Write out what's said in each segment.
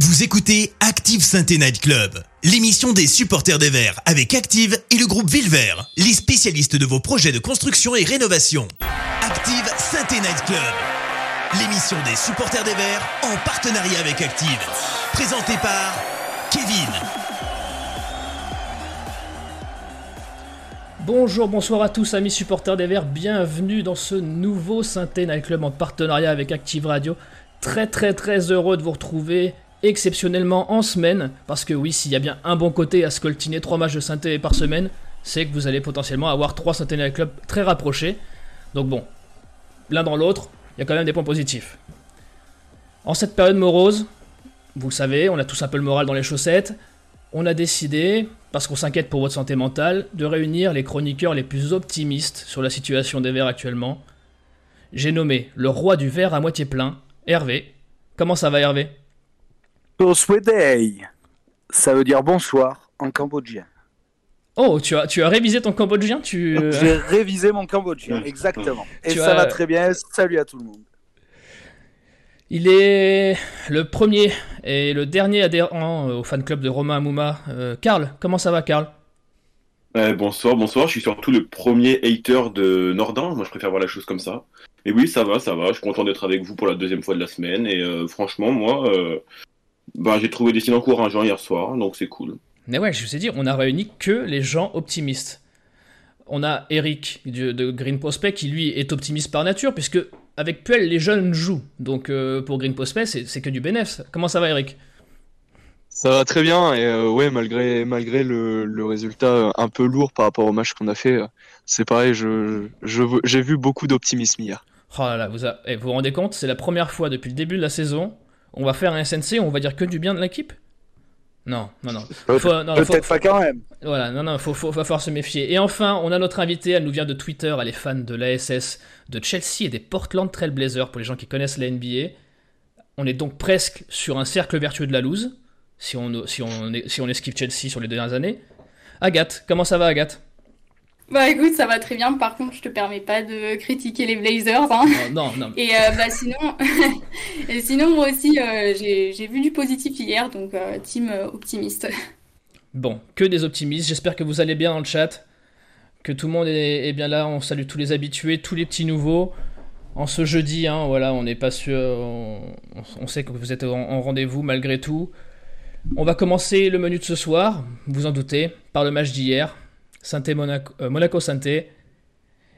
Vous écoutez Active Sainte Night Club, l'émission des supporters des Verts avec Active et le groupe Villevert, les spécialistes de vos projets de construction et rénovation. Active Sainte Night Club, l'émission des supporters des Verts en partenariat avec Active, présentée par Kevin. Bonjour, bonsoir à tous amis supporters des Verts, bienvenue dans ce nouveau Synthé Night Club en partenariat avec Active Radio. Très très très heureux de vous retrouver exceptionnellement en semaine, parce que oui, s'il y a bien un bon côté à scoltiner 3 matchs de synthé par semaine, c'est que vous allez potentiellement avoir 3 Synthé Night Club très rapprochés. Donc bon, l'un dans l'autre, il y a quand même des points positifs. En cette période morose, vous le savez, on a tous un peu le moral dans les chaussettes, on a décidé, parce qu'on s'inquiète pour votre santé mentale, de réunir les chroniqueurs les plus optimistes sur la situation des verres actuellement. J'ai nommé le roi du verre à moitié plein, Hervé. Comment ça va Hervé? Toswedei, ça veut dire bonsoir en cambodgien. Oh, tu as, tu as révisé ton cambodgien tu... J'ai révisé mon cambodgien, exactement. Et Tu ça as- va très bien. Salut à tout le monde. Il est le premier et le dernier adhérent au fan club de Romain Amouma. Euh, Karl, comment ça va Karl? Ouais, bonsoir, bonsoir. Je suis surtout le premier hater de Nordin. Moi, je préfère voir la chose comme ça. Mais oui, ça va, ça va. Je suis content d'être avec vous pour la deuxième fois de la semaine. Et euh, franchement, moi, euh, bah, j'ai trouvé des signes encourageants hier soir, donc c'est cool. Mais ouais, je vous ai dit, on a réuni que les gens optimistes. On a Eric de, de Green Prospect qui lui est optimiste par nature, puisque avec Puel, les jeunes jouent. Donc euh, pour Green Prospect, c'est que du bénéf. Comment ça va Eric? Ça va très bien et euh, ouais malgré malgré le, le résultat un peu lourd par rapport au match qu'on a fait, euh, c'est pareil, je je j'ai vu beaucoup d'optimisme hier. Oh là là, vous, a- eh, vous vous rendez compte, c'est la première fois depuis le début de la saison, on va faire un SNC, on va dire que du bien de l'équipe Non, non, non. Peut-être pas quand même. Voilà, non, non, faut, faut, va falloir se méfier. Et enfin, on a notre invitée, elle nous vient de Twitter, elle est fan de l'ASS, de Chelsea et des Portland Trail Blazers, pour les gens qui connaissent la NBA. On est donc presque sur un cercle vertueux de la loose, si on, si on, si on esquive Chelsea sur les dernières années. Agathe, comment ça va Agathe? Bah écoute, ça va très bien. Par contre, je te permets pas de critiquer les Blazers. Hein. Oh, Non, non, Et euh, bah sinon, et sinon moi aussi, euh, j'ai vu du positif hier, donc euh, team optimiste. Bon, que des optimistes. J'espère que vous allez bien dans le chat. Que tout le monde est, est bien là. On salue tous les habitués, tous les petits nouveaux. En ce jeudi, hein, voilà, on n'est pas sûr. On, on sait que vous êtes en, en rendez-vous malgré tout. On va commencer le menu de ce soir, vous en doutez, par le match d'hier. Sainté Monaco, euh, Monaco.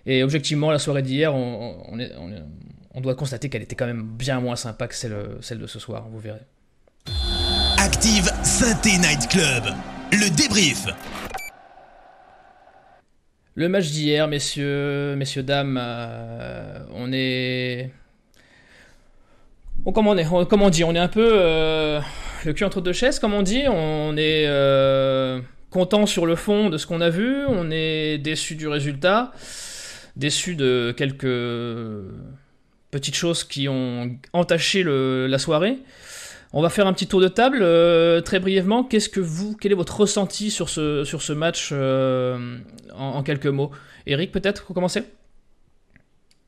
Et objectivement, la soirée d'hier, on, on est- on est- on doit constater qu'elle était quand même bien moins sympa que celle, celle de ce soir, vous verrez. Active Synthé Night Club, le débrief. Le match d'hier, messieurs, messieurs, dames, euh, on est. Comment, on est comment on dit On est un peu euh, le cul entre deux chaises, comme on dit. On est euh, content sur le fond de ce qu'on a vu. On est déçu du résultat. Déçu de quelques petites choses qui ont entaché la soirée. On va faire un petit tour de table euh, très brièvement. Qu'est-ce que vous, quel est votre ressenti sur ce, match euh, en, quelques mots? Eric, peut-être, pour commencer?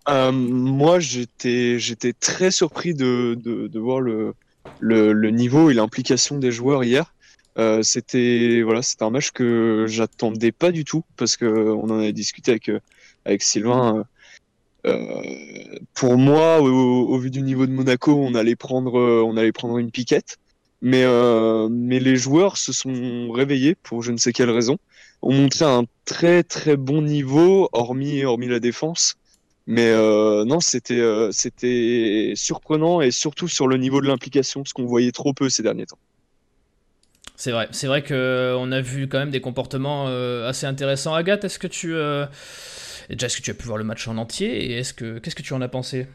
Euh, moi j'étais très surpris de, voir le niveau et l'implication des joueurs hier. Euh, c'était voilà c'était un match que j'attendais pas du tout parce que on en avait discuté avec euh, avec Sylvain. euh, euh, pour moi, au, vu du niveau de Monaco, on allait prendre, euh, on allait prendre une piquette. Mais, euh, mais les joueurs se sont réveillés pour je ne sais quelle raison, ont montré un très très bon niveau, hormis, hormis la défense. Mais euh, non, c'était euh, c'était surprenant et surtout sur le niveau de l'implication, parce qu'on voyait trop peu ces derniers temps. C'est vrai, c'est vrai que on a vu quand même des comportements euh, assez intéressants. Agathe, est-ce que tu euh, déjà est-ce que tu as pu voir le match en entier et est-ce que qu'est-ce que tu en as pensé?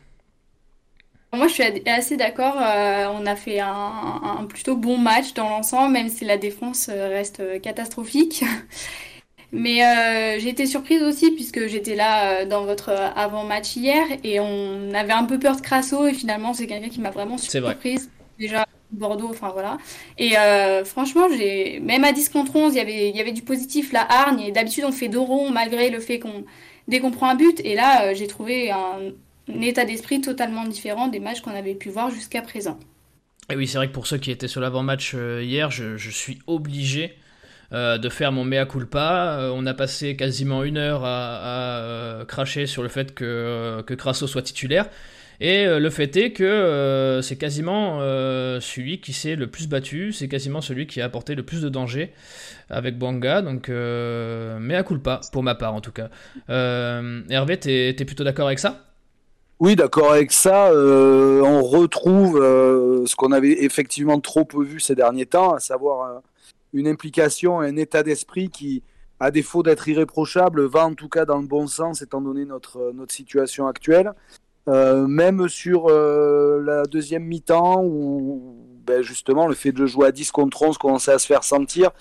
Moi, je suis assez d'accord. euh, on a fait un, un plutôt bon match dans l'ensemble, même si la défense reste catastrophique. Mais euh, j'ai été surprise aussi puisque j'étais là euh, dans votre avant-match hier et on avait un peu peur de Crasso et finalement c'est quelqu'un qui m'a vraiment C'est vrai. surprise. Déjà Bordeaux, enfin voilà. Et euh, franchement, j'ai même à 10 contre 11, il y avait, il y avait du positif, la hargne. Et d'habitude, on fait dos rond malgré le fait qu'on dès qu'on prend un but. Et là, euh, j'ai trouvé un, état d'esprit totalement différent des matchs qu'on avait pu voir jusqu'à présent. Et oui, c'est vrai que pour ceux qui étaient sur l'avant-match hier, je, suis obligé de faire mon mea culpa. on a passé quasiment une heure à, cracher sur le fait que, que Crasso soit titulaire. Et euh, le fait est que euh, c'est quasiment euh, celui qui s'est le plus battu, c'est quasiment celui qui a apporté le plus de danger avec Banga, donc mais à pas, pour ma part en tout cas. Hervé, t'es es plutôt d'accord avec ça? Oui, d'accord avec ça. on retrouve ce qu'on avait effectivement trop peu vu ces derniers temps, à savoir une implication, un état d'esprit qui, à défaut d'être irréprochable, va en tout cas dans le bon sens étant donné notre, notre situation actuelle. Euh, même sur euh, la deuxième mi-temps où ben justement le fait de jouer à 10 contre 11 commençait à se faire sentir.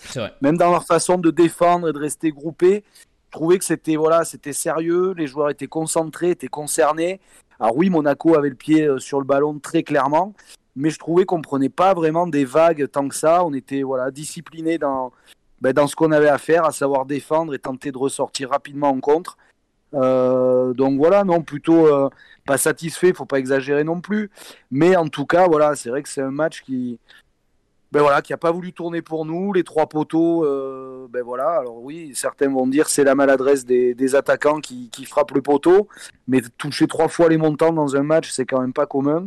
Même dans leur façon de défendre et de rester groupés, je trouvais que c'était voilà, c'était sérieux, les joueurs étaient concentrés, étaient concernés. Alors oui, Monaco avait le pied euh, sur le ballon très clairement, mais je trouvais qu'on prenait pas vraiment des vagues tant que ça. On était voilà discipliné dans ben, dans ce qu'on avait à faire, à savoir défendre et tenter de ressortir rapidement en contre. Euh, donc voilà, non, plutôt euh, pas satisfait, faut pas exagérer non plus. Mais en tout cas, voilà, c'est vrai que c'est un match qui, ben voilà, qui a pas voulu tourner pour nous. Les trois poteaux, euh, ben voilà. Alors oui, certains vont dire c'est la maladresse des, attaquants qui, qui, frappent le poteau, mais toucher trois fois les montants dans un match, c'est quand même pas commun.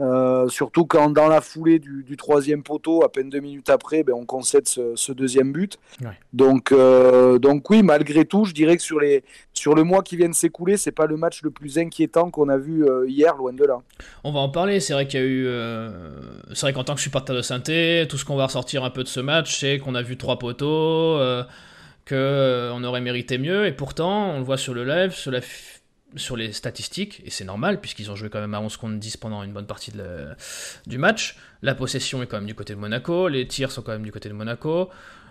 Euh, surtout quand dans la foulée du, troisième poteau, à peine deux minutes après, ben, on concède ce, deuxième but. Donc, euh, donc oui, malgré tout, je dirais que sur, les, sur le mois qui vient de s'écouler, c'est pas le match le plus inquiétant qu'on a vu euh, hier, loin de là. On va en parler. C'est vrai qu'il y a eu, c'est vrai qu'en tant que supporter de synthé, tout ce qu'on va ressortir un peu de ce match, c'est qu'on a vu trois poteaux, que on aurait mérité mieux, et pourtant, on le voit sur le live, sur la sur les statistiques, et c'est normal puisqu'ils ont joué quand même à 11 contre 10 pendant une bonne partie du match. La possession est quand même du côté de Monaco, les tirs sont quand même du côté de Monaco.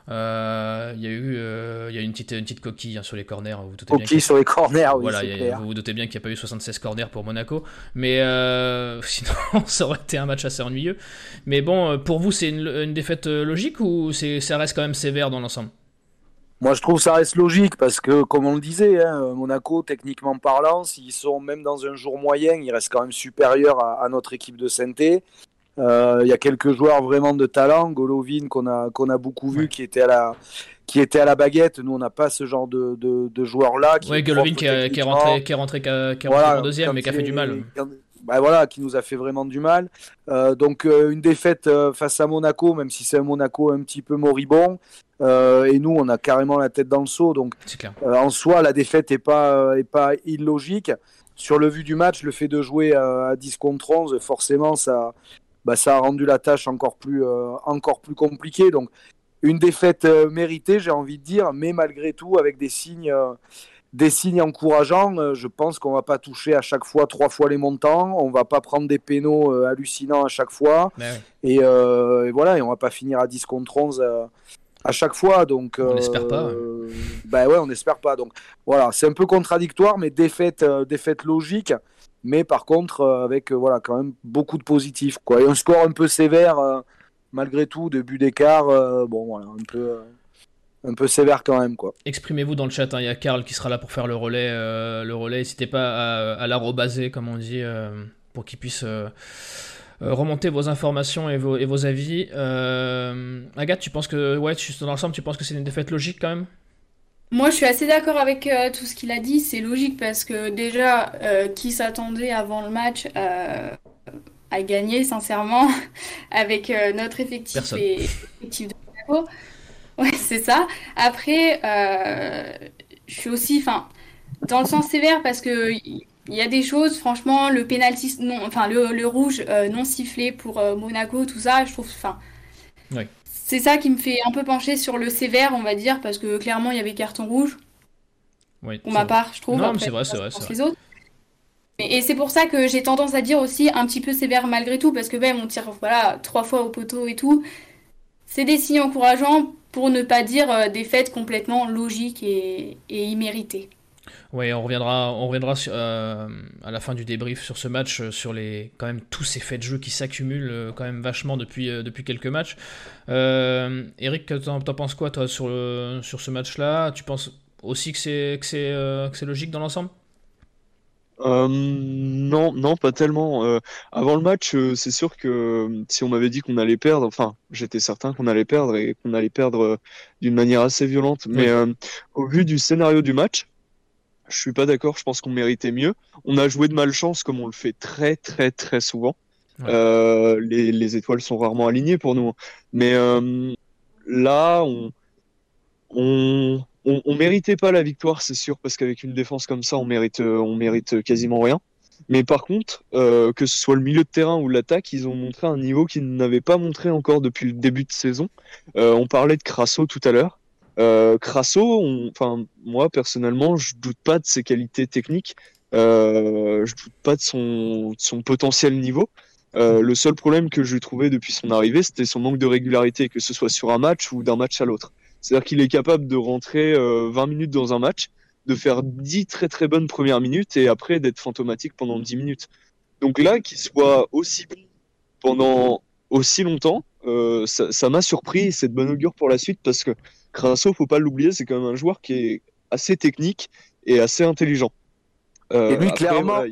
Euh, il y a eu euh, y a une petite, une petite coquille hein, sur les corners. Vous, doutez bien sur les corners, oui, voilà, vous vous doutez bien qu'il n'y a pas eu 76 corners pour Monaco. Mais euh, sinon, ça aurait été un match assez ennuyeux. Mais bon, pour vous, c'est une, une défaite logique ou ça reste quand même sévère dans l'ensemble? Moi, je trouve que ça reste logique parce que, comme on le disait, hein, Monaco, techniquement parlant, s'ils sont même dans un jour moyen, ils restent quand même supérieurs à, notre équipe de Sainté. Euh, il y a quelques joueurs vraiment de talent, Golovin qu'on a, qu'on a beaucoup vu, qui était à la, qui était à la baguette. Nous, on n'a pas ce genre de, de, de joueurs-là. Oui, Golovin qui, est rentré, qui est rentré, qui est deuxième, mais qui a fait du mal. Bah voilà, qui nous a fait vraiment du mal. Euh, donc euh, une défaite euh, face à Monaco, même si c'est un Monaco un petit peu moribond, et nous, on a carrément la tête dans le seau. Donc, en soi, la défaite n'est pas, est pas illogique. Sur le vu du match, le fait de jouer à 10 contre 11, forcément, ça, bah, ça a rendu la tâche encore plus, encore plus compliquée. Donc, une défaite méritée, j'ai envie de dire, mais malgré tout, avec des signes, des signes encourageants. je pense qu'on va pas toucher à chaque fois trois fois les montants. On va pas prendre des pénaux hallucinants à chaque fois. Et, et, voilà, et on va pas finir à 10 contre 11 à chaque fois. Donc, on n'espère pas. Euh, bah ouais, on n'espère pas. Donc voilà, c'est un peu contradictoire, mais défaite, euh, défaite logique. Mais par contre, euh, avec voilà quand même beaucoup de positifs. Quoi. Et un score un peu sévère, malgré tout, de but d'écart. bon, voilà, un peu. Un peu sévère quand même quoi. Exprimez-vous dans le chat, hein. il y a Karl qui sera là pour faire le relais. le relais, n'hésitez pas à, à l'arrobaser comme on dit, pour qu'il puisse euh, remonter vos informations et vos, et vos avis. Euh, Agathe, tu penses que, ouais, dans l'ensemble, tu penses que c'est une défaite logique quand même? Moi, je suis assez d'accord avec euh, tout ce qu'il a dit. C'est logique parce que déjà, qui s'attendait avant le match à gagner, sincèrement, avec notre effectif et effectif de Ouais, c'est ça. Après, je suis aussi, enfin, dans le sens sévère parce que il y a des choses, franchement, le penalty, non, enfin le, rouge euh, non sifflé pour euh, Monaco, tout ça, je trouve, enfin, c'est ça qui me fait un peu pencher sur le sévère, on va dire, parce que clairement il y avait carton rouge. Oui, pour ma part, je trouve. Non, c'est vrai, c'est vrai, Les autres. Et, c'est pour ça que j'ai tendance à dire aussi un petit peu sévère malgré tout, parce que même on tire voilà trois fois au poteau et tout. C'est des signes encourageants pour ne pas dire euh, des faits complètement logiques et, et imméritées. Oui, on reviendra, on reviendra euh, à la fin du débrief sur ce match, euh, sur les quand même tous ces faits de jeu qui s'accumulent quand même vachement depuis, depuis quelques matchs. Eric, t'en, penses quoi toi sur, sur ce match-là? Tu penses aussi que c'est, que c'est, logique dans l'ensemble? Euh, non, non, pas tellement. Euh, avant le match, euh, c'est sûr que si on m'avait dit qu'on allait perdre, enfin, j'étais certain qu'on allait perdre et qu'on allait perdre d'une manière assez violente. Mais au vu du scénario du match, je suis pas d'accord. Je pense qu'on méritait mieux. On a joué de malchance comme on le fait très, très, très souvent. Les, les, étoiles sont rarement alignées pour nous. Mais là, on, on, on, méritait pas la victoire, c'est sûr, parce qu'avec une défense comme ça, on mérite, euh, on mérite quasiment rien. Mais par contre, euh, que ce soit le milieu de terrain ou l'attaque, ils ont montré un niveau qu'ils n'avaient pas montré encore depuis le début de saison. Euh, on parlait de Crasso tout à l'heure. Crasso, moi personnellement, je doute pas de ses qualités techniques. Je doute pas de son, son potentiel niveau. le seul problème que j'ai trouvé depuis son arrivée, c'était son manque de régularité, que ce soit sur un match ou d'un match à l'autre. C'est-à-dire qu'il est capable de rentrer 20 euh, minutes dans un match, de faire 10 très très bonnes premières minutes et après d'être fantomatique pendant 10 minutes. Donc là, qu'il soit aussi bon pendant aussi longtemps, euh, ça m'a surpris et c'est de bonne augure pour la suite parce que Crasso, faut pas l'oublier, c'est quand même un joueur qui est assez technique et assez intelligent. Euh, et lui, clairement,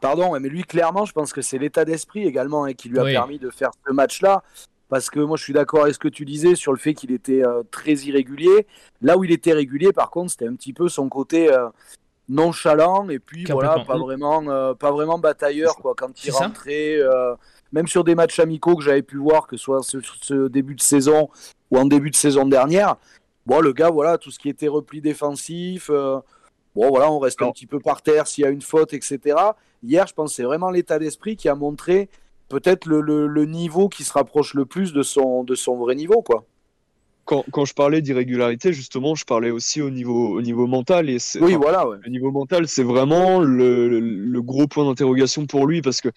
pardon, mais lui, clairement, je pense que c'est l'état d'esprit également hein, qui lui a permis de faire ce match-là parce que moi je suis d'accord avec ce que tu disais sur le fait qu'il était euh, très irrégulier. Là où il était régulier, par contre, c'était un petit peu son côté euh, nonchalant et puis voilà, pas vraiment, euh, pas vraiment batailleur quoi. Quand il rentrait, même sur des matchs amicaux que j'avais pu voir, que ce soit ce, ce, début de saison ou en début de saison dernière, bon le gars voilà, tout ce qui était repli défensif. Bon, voilà, on reste un petit peu par terre s'il y a une faute, etc. Hier, je pense que c'est vraiment l'état d'esprit qui a montré peut-être le, niveau qui se rapproche le plus de son, de son vrai niveau, quoi. Quand, quand je parlais d'irrégularité, justement, je parlais aussi au niveau, au niveau mental. Et oui, voilà. Le niveau mental, c'est vraiment le, le, gros point d'interrogation pour lui parce que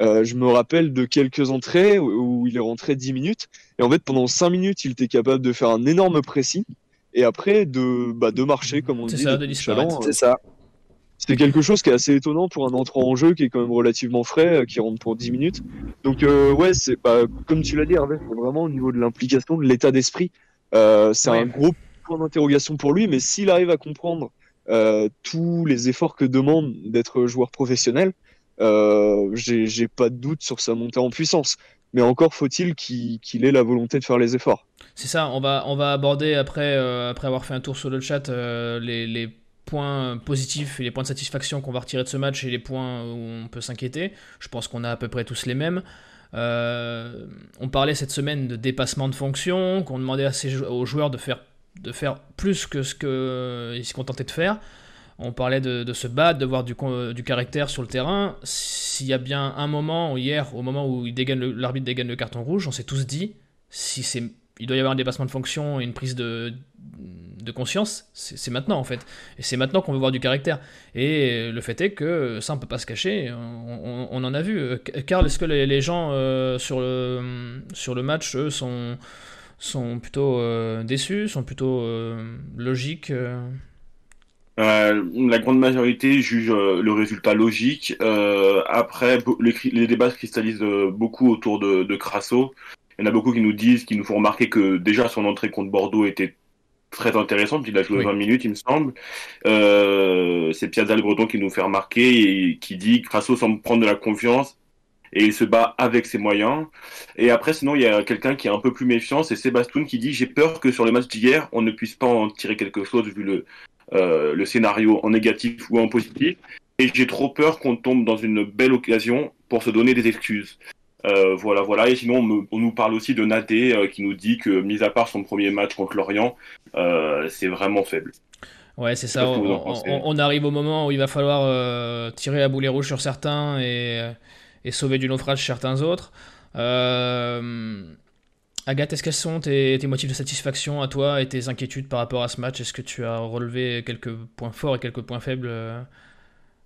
euh, je me rappelle de quelques entrées où, il est rentré 10 minutes. Et en fait, pendant 5 minutes, il était capable de faire un énorme précis et après de, bah, de marcher, comme on dit. C'est ça, de disparaître. C'est ça. C'est quelque chose qui est assez étonnant pour un entrant en jeu qui est quand même relativement frais, euh, qui rentre pour 10 minutes. Donc euh, ouais, c'est bah, comme tu l'as dit, Hervé, vraiment au niveau de l'implication, de l'état d'esprit, euh, c'est un gros point d'interrogation pour lui. Mais s'il arrive à comprendre tous les efforts que demande d'être joueur professionnel, j'ai pas de doute sur sa montée en puissance. Mais encore faut-il qu'il ait la volonté de faire les efforts. C'est ça, on va, on va aborder après, après avoir fait un tour sur le chat les, les points positifs et les points de satisfaction qu'on va retirer de ce match et les points où on peut s'inquiéter. Je pense qu'on a à peu près tous les mêmes. Euh, on parlait cette semaine de dépassement de fonction, qu'on demandait aux joueurs de faire, de faire plus que ce qu'ils se contentaient de faire. On parlait de, se battre, de voir du, du, caractère sur le terrain. S'il y a bien un moment, hier, au moment où l'arbitre dégaine le carton rouge, on s'est tous dit, si c'est il doit y avoir un dépassement de fonction et une prise de, de conscience, c'est maintenant en fait. Et c'est maintenant qu'on veut voir du caractère. Et le fait est que ça, on peut pas se cacher, on, en a vu. Karl, est-ce que les, gens euh, sur, le, match, sont, plutôt euh, déçus, sont plutôt euh, logiques la grande majorité juge le résultat logique. après, les, débats se cristallisent beaucoup autour de, de Crasso. Il y en a beaucoup qui nous disent, qui nous font remarquer que déjà son entrée contre Bordeaux était très intéressante. Il a joué 20 minutes, il me semble. Euh, c'est Pierre Breton qui nous fait remarquer et qui dit Crasso semble prendre de la confiance et il se bat avec ses moyens. Et après, sinon, il y a quelqu'un qui est un peu plus méfiant, c'est Sébastien qui dit J'ai peur que sur le match d'hier, on ne puisse pas en tirer quelque chose vu le, euh, le scénario en négatif ou en positif. Et j'ai trop peur qu'on tombe dans une belle occasion pour se donner des excuses. Euh, voilà, voilà. Et sinon, on, nous parle aussi de Nadé euh, qui nous dit que, mis à part son premier match contre l'Orient, euh, c'est vraiment faible. Ouais, c'est ça. On, arrive au moment où il va falloir tirer à boulet rouge sur certains et, sauver du naufrage certains autres. Agathe, est-ce quels sont tes, tes, motifs de satisfaction à toi et tes inquiétudes par rapport à ce match? Est-ce que tu as relevé quelques points forts et quelques points faibles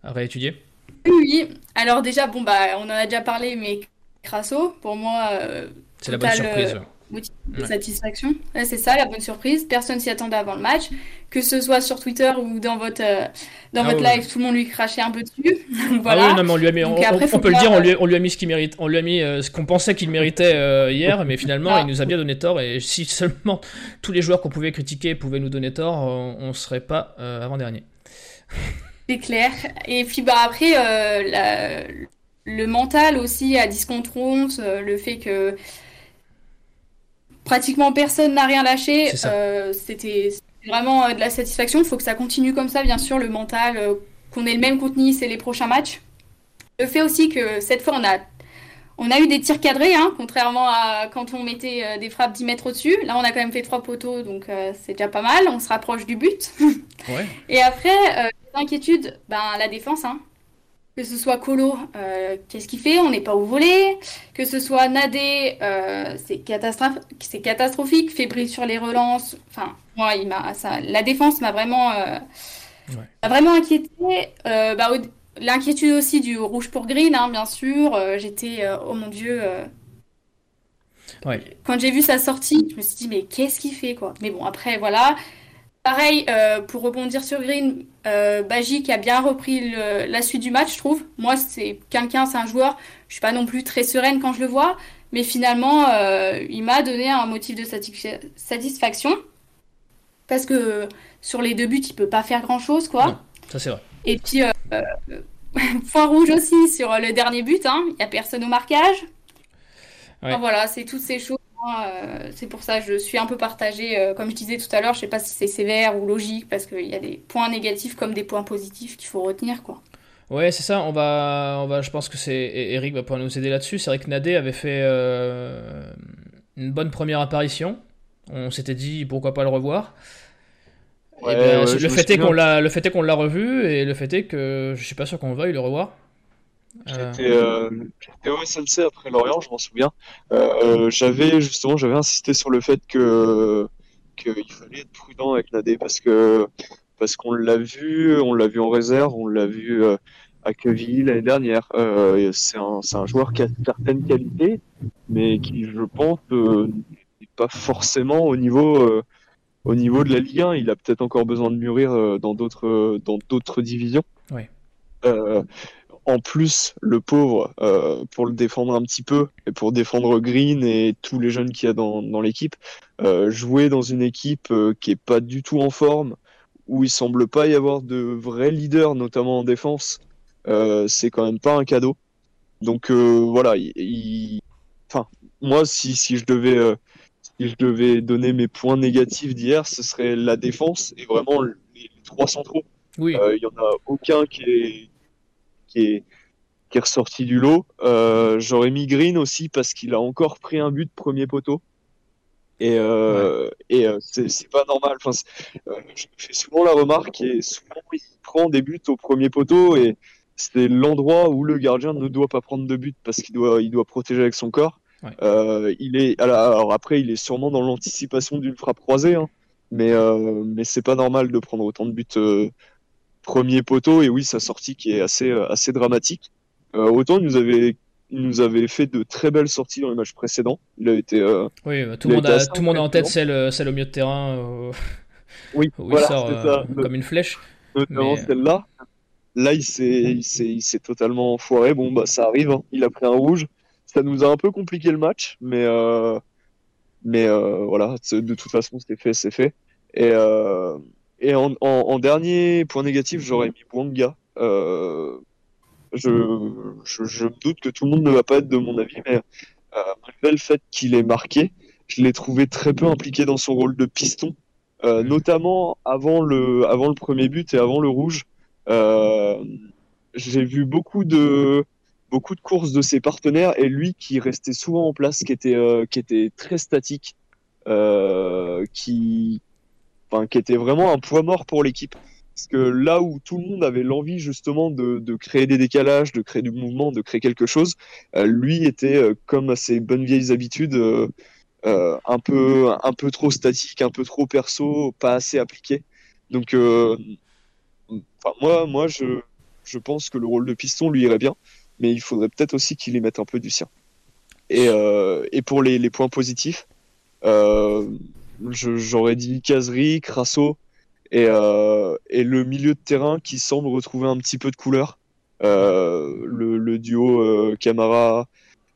à réétudier? Oui, alors déjà, bon, bah, on en a déjà parlé, mais Crasso, pour moi, euh, c'est la bonne surprise. Euh, satisfaction. c'est ça, la bonne surprise. Personne s'y attendait avant le match. Que ce soit sur Twitter ou dans votre, euh, dans ah votre live, tout le monde lui crachait un peu dessus. voilà. Ah oui, non, mais on lui a mis, on, peut le dire, on lui, on lui, a mis ce qu'il mérite. On lui a mis ce qu'on pensait qu'il méritait hier, mais finalement, ah. il nous a bien donné tort. Et si seulement tous les joueurs qu'on pouvait critiquer pouvaient nous donner tort, on, ne serait pas avant-dernier. C'est clair. Et puis bah après, la, le mental aussi à 10 contre 11, le fait que pratiquement personne n'a rien lâché, c'était vraiment de la satisfaction. Il faut que ça continue comme ça, bien sûr, le mental, qu'on ait le même contenu, c'est les prochains matchs. Le fait aussi que cette fois, on a on a eu des tirs cadrés, hein, contrairement à quand on mettait euh, des frappes 10 mètres au-dessus. Là, on a quand même fait trois poteaux, donc euh, c'est déjà pas mal. On se rapproche du but. Et après, euh, l'inquiétude, ben, la défense. Hein. Que ce soit Colo, qu'est-ce qu'il fait? On n'est pas au volet. Que ce soit Nadé, c'est catastrophique. Fébrile sur les relances. Enfin, moi, il m'a, ça, la défense m'a vraiment, vraiment inquiété. Bah, L'inquiétude aussi du rouge pour green, hein, bien sûr. Euh, j'étais, euh, oh mon dieu. Euh, quand j'ai vu sa sortie, je me suis dit, mais qu'est-ce qu'il fait, quoi? Mais bon, après, voilà. Pareil, pour rebondir sur Green, Baji qui a bien repris la suite du match, je trouve. Moi, c'est quelqu'un, c'est un joueur, je suis pas non plus très sereine quand je le vois, mais finalement, il m'a donné un motif de satisfaction. Parce que sur les deux buts, il peut pas faire grand-chose, quoi. ça c'est vrai. Et puis, euh, point rouge aussi sur le dernier but. Hein. Il n'y a personne au marquage. voilà, c'est toutes ces choses. Euh, c'est pour ça que je suis un peu partagée. Euh, comme je disais tout à l'heure, je ne sais pas si c'est sévère ou logique, parce qu'il y a des points négatifs comme des points positifs qu'il faut retenir. quoi. Ouais, c'est ça. On va, on va, je pense que c'est Eric va pouvoir nous aider là-dessus. C'est vrai que Nadé avait fait une bonne première apparition. On s'était dit pourquoi pas le revoir. Eh ben, le, fait est qu'on l'a, le fait est qu'on l'a revu et le fait est que je suis pas sûr qu'on veuille le revoir. J'étais euh... au SNC après Lorient, je m'en souviens. Euh, j'avais justement, j'avais insisté sur le fait que qu'il fallait être prudent avec Nadé parce que parce qu'on l'a vu, on l'a vu en réserve, on l'a vu euh, à Quevilly l'année dernière. Euh, c'est un, un, joueur qui a certaines qualités, mais qui, je pense, n'est pas forcément au niveau au niveau de la Ligue 1, il a peut-être encore besoin de mûrir euh, dans d'autres euh, dans d'autres divisions. Euh, en plus, le pauvre, pour le défendre un petit peu, et pour défendre Green et tous les jeunes qu'il y a dans, dans l'équipe, jouer dans une équipe qui est pas du tout en forme, où il semble pas y avoir de vrais leaders, notamment en défense, c'est quand même pas un cadeau. Donc voilà, il... enfin, moi, si, si je devais si je devais donner mes points négatifs d'hier, ce serait la défense et vraiment les, trois centraux. Oui. Euh, il y en a aucun qui est, qui est, qui est ressorti du lot. Euh, J'aurais mis Green aussi parce qu'il a encore pris un but premier poteau. Et, euh, et euh, c'est pas normal. Enfin, je fais souvent la remarque et souvent il prend des buts au premier poteau et c'est l'endroit où le gardien ne doit pas prendre de but parce qu'il doit, il doit protéger avec son corps. Il est alors après il est sûrement dans l'anticipation d'une frappe croisée, hein, mais mais c'est pas normal de prendre autant de buts premier poteau et oui sa sortie qui est assez assez dramatique. autant il nous avait il nous avait fait de très belles sorties dans les matchs précédents. Il a été oui bah, tout le monde a, tout le monde a en tête celle celle au milieu de terrain oui où il sort comme une flèche. Notamment celle-là. Là, il s'est totalement foiré. Bon, bah, ça arrive. Hein. Il a pris un rouge ça nous a un peu compliqué le match, mais euh, mais euh, voilà, de toute façon c'était fait, c'est fait. Et euh, et en, en, dernier point négatif, j'aurais mis Bwanga. je, je, je, me doute que tout le monde ne va pas être de mon avis, mais malgré le fait qu'il est marqué, je l'ai trouvé très peu impliqué dans son rôle de piston, notamment avant le, avant le premier but et avant le rouge. J'ai vu beaucoup de, beaucoup de courses de ses partenaires et lui qui restait souvent en place, qui était, euh, qui était très statique, euh, qui, enfin, qui était vraiment un poids mort pour l'équipe. Parce que là où tout le monde avait l'envie justement de, créer des décalages, de créer du mouvement, de créer quelque chose, euh, lui était euh, comme à ses bonnes vieilles habitudes. Euh, un peu un peu trop statique, un peu trop perso, pas assez appliqué. Donc, moi, moi, je, je pense que le rôle de piston lui irait bien mais il faudrait peut-être aussi qu'il y mette un peu du sien. Et, et pour les, points positifs, j'aurais dit Casery, Crasso et, euh, et, le milieu de terrain qui semble retrouver un petit peu de couleur. Euh, le, duo euh, Camara,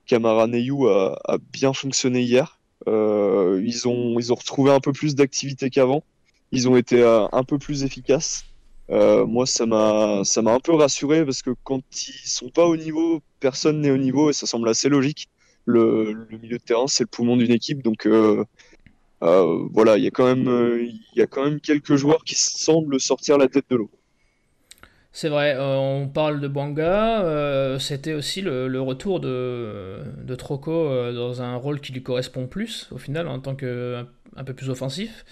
Camara Neyou a, bien fonctionné hier. Ils, ont, ils ont retrouvé un peu plus d'activité qu'avant. Ils ont été un peu plus efficaces. Moi, ça m'a, ça m'a un peu rassuré parce que quand ils sont pas au niveau, personne n'est au niveau et ça semble assez logique. Le, milieu de terrain, c'est le poumon d'une équipe, donc euh, voilà, il y a quand même, euh, il y a quand même quelques joueurs qui semblent sortir la tête de l'eau. C'est vrai, euh, on parle de Banga, euh, c'était aussi le, le retour de, de Troco euh, dans un rôle qui lui correspond plus, au final, en tant que un, un peu plus offensif.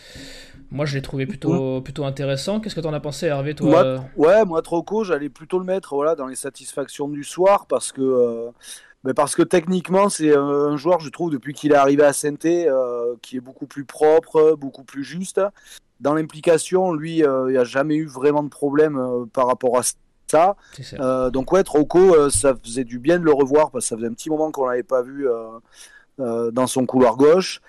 Moi, je l'ai trouvé plutôt, plutôt intéressant. Qu'est-ce que t'en as pensé, Hervé, toi? Moi, ouais, moi Troco, j'allais plutôt le mettre voilà, dans les satisfactions du soir parce que, euh, ben parce que techniquement, c'est euh, un joueur, je trouve, depuis qu'il est arrivé à saint euh, qui est beaucoup plus propre, beaucoup plus juste. Dans l'implication, lui, euh, il n'y a jamais eu vraiment de problème euh, par rapport à ça. Donc ouais, Troco, ça faisait du bien de le revoir parce que ça faisait un petit moment qu'on l'avait pas vu dans son couloir gauche.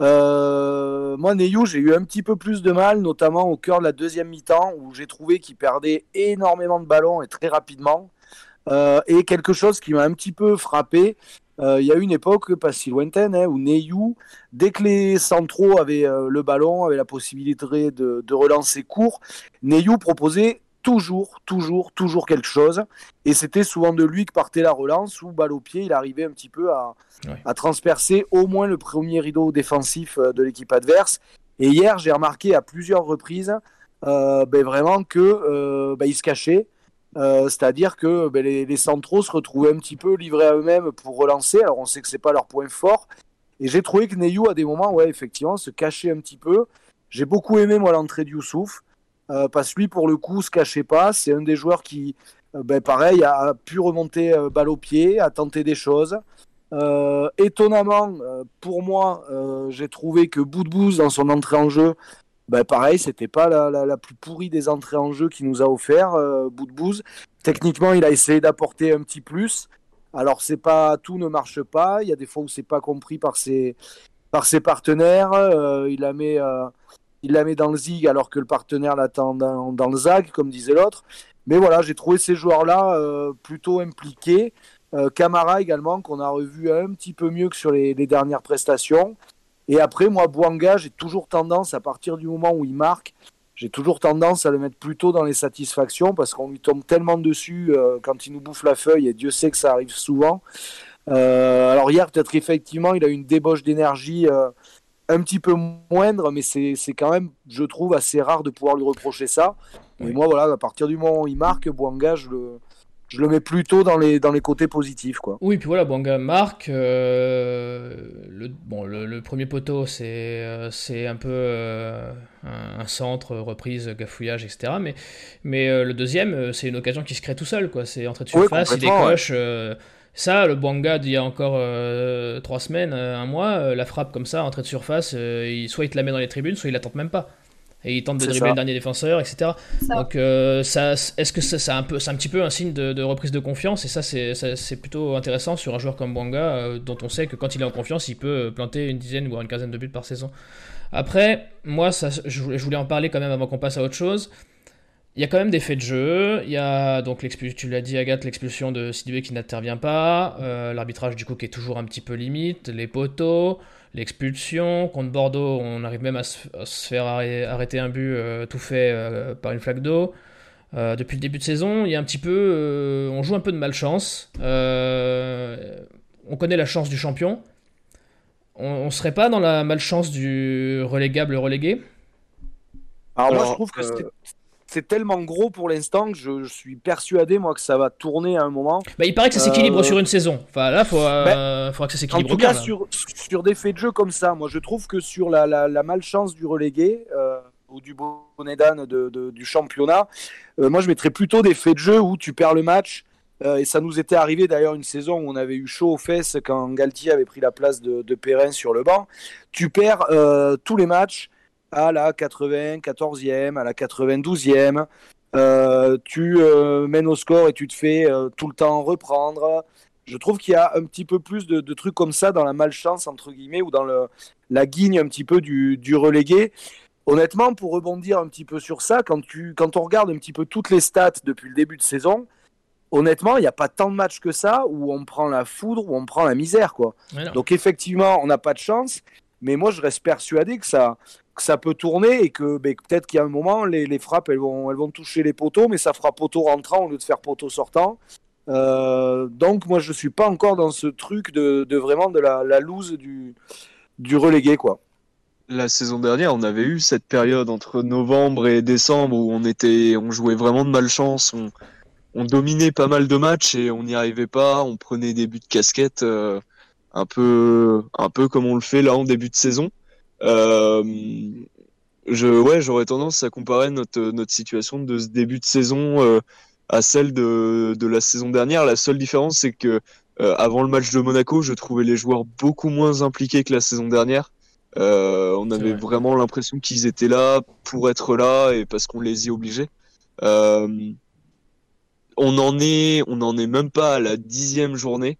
Moi, Neyou, j'ai eu un petit peu plus de mal, notamment au cœur de la deuxième mi-temps, où j'ai trouvé qu'il perdait énormément de ballons et très rapidement. Euh, et quelque chose qui m'a un petit peu frappé, euh, il y a eu une époque pas si lointaine hein, où Neyou, dès que les centraux avaient euh, le ballon, avaient la possibilité de, de relancer court, Neyou proposait toujours, toujours, toujours quelque chose. Et c'était souvent de lui que partait la relance, ou balle au pied, il arrivait un petit peu à, Ouais. à transpercer au moins le premier rideau défensif de l'équipe adverse. Et hier, j'ai remarqué à plusieurs reprises euh, ben vraiment que ben, il se cachait. Euh, C'est-à-dire que ben, les, centraux se retrouvaient un petit peu livrés à eux-mêmes pour relancer. Alors on sait que c'est pas leur point fort. Et j'ai trouvé que Neyou, à des moments, ouais, effectivement, se cachait un petit peu. J'ai beaucoup aimé, moi, l'entrée de Youssouf. Euh, parce que lui, pour le coup, se cachait pas. C'est un des joueurs qui, euh, ben, pareil, a pu remonter balle au pied, a tenté des choses. Étonnamment, pour moi, j'ai trouvé que Boudbouz, dans son entrée en jeu, ben, pareil, c'était pas la, plus pourrie des entrées en jeu qu'il nous a offert, euh. Techniquement, il a essayé d'apporter un petit plus. Alors, c'est pas tout ne marche pas. Il y a des fois où c'est pas compris par ses, par ses partenaires. Euh, il la met, euh, il la met dans le zig alors que le partenaire l'attend dans, le zag, comme disait l'autre. Mais voilà, j'ai trouvé ces joueurs-là euh, plutôt impliqués. Camara également, qu'on a revu un petit peu mieux que sur les dernières prestations. Et après, moi, Bouanga, j'ai toujours tendance, à partir du moment où il marque, j'ai toujours tendance à le mettre plutôt dans les satisfactions parce qu'on lui tombe tellement dessus euh, quand il nous bouffe la feuille et Dieu sait que ça arrive souvent. Euh, alors hier, peut-être effectivement, il a eu une débauche d'énergie euh, un petit peu moindre, mais c'est quand même, je trouve, assez rare de pouvoir lui reprocher ça. Oui. Et moi, voilà, à partir du moment où il marque, Bouanga, je le, je le mets plutôt dans les, dans les côtés positifs. Quoi. Oui, puis voilà, Bouanga marque. Euh, le, bon, le, le, premier poteau, c'est euh, c'est un peu euh, un, un, centre, reprise, gafouillage, etc. Mais, mais le deuxième, c'est une occasion qui se crée tout seul. C'est entrée de surface, oui, il décoche. Ouais. Ça, le Bouanga d'il y a encore trois semaines, un mois, la frappe comme ça, entrée de surface, il, soit il te la met dans les tribunes, soit il la tente même pas. Et il tente de dribbler le dernier défenseur, etc. Ça. Donc, euh, ça, est-ce que c'est un, peu, un petit peu un signe de, de reprise de confiance? Et ça, c'est plutôt intéressant sur un joueur comme Bouanga, euh, dont on sait que quand il est en confiance, il peut planter une dizaine voire une quinzaine de buts par saison. Après, moi, ça, je, je voulais en parler quand même avant qu'on passe à autre chose. Il y a quand même des faits de jeu. Il y a donc l'expulsion, tu l'as dit Agathe, l'expulsion de Sidibé qui n'intervient pas. Euh, L'arbitrage du coup qui est toujours un petit peu limite. Les poteaux, l'expulsion. Contre Bordeaux, on arrive même à se, à se faire arrêter un but euh, tout fait euh, par une flaque d'eau. Euh, depuis le début de saison, il y a un petit peu, euh, on joue un peu de malchance. Euh, on connaît la chance du champion. On, on serait pas dans la malchance du relégable relégué? Alors, Alors moi je trouve que c'est tellement gros pour l'instant que je, je, suis persuadé moi que ça va tourner à un moment. Bah, il paraît que ça s'équilibre euh... sur une saison. Enfin là, faut, euh, ben, faudra que ça s'équilibre. En tout cas, sur, sur, des faits de jeu comme ça, moi je trouve que sur la, la, la malchance du relégué euh, ou du bonnet d'âne de, de, du championnat, euh, moi je mettrais plutôt des faits de jeu où tu perds le match. Et ça nous était arrivé d'ailleurs une saison où on avait eu chaud aux fesses quand Galtier avait pris la place de, de Perrin sur le banc. Tu perds tous les matchs à la 94e, à la 92e. Euh, tu euh, mènes au score et tu te fais euh, tout le temps reprendre. Je trouve qu'il y a un petit peu plus de, de, trucs comme ça dans la malchance, entre guillemets, ou dans le, la guigne un petit peu du, du, relégué. Honnêtement, pour rebondir un petit peu sur ça, quand, tu, quand on regarde un petit peu toutes les stats depuis le début de saison, honnêtement, il n'y a pas tant de matchs que ça où on prend la foudre, où on prend la misère. Quoi. Donc effectivement, on n'a pas de chance. Mais moi, je reste persuadé que ça, que ça peut tourner et que ben, peut-être qu'il y a un moment, les, frappes, elles vont, elles vont toucher les poteaux, mais ça fera poteau rentrant au lieu de faire poteau sortant. Euh, donc, moi, je suis pas encore dans ce truc de, vraiment de la, la loose du, relégué, quoi. La saison dernière, on avait eu cette période entre novembre et décembre où on était, on jouait vraiment de malchance, on, on dominait pas mal de matchs et on n'y arrivait pas, on prenait des buts de casquette euh, un peu, un peu comme on le fait là en début de saison. Euh, je, ouais, j'aurais tendance à comparer notre, notre situation de ce début de saison euh, à celle de, de la saison dernière. La seule différence, c'est que euh, avant le match de Monaco, je trouvais les joueurs beaucoup moins impliqués que la saison dernière. Euh, on avait vrai. vraiment l'impression qu'ils étaient là pour être là et parce qu'on les y obligeait. Euh, on en est, on en est même pas à la dixième journée.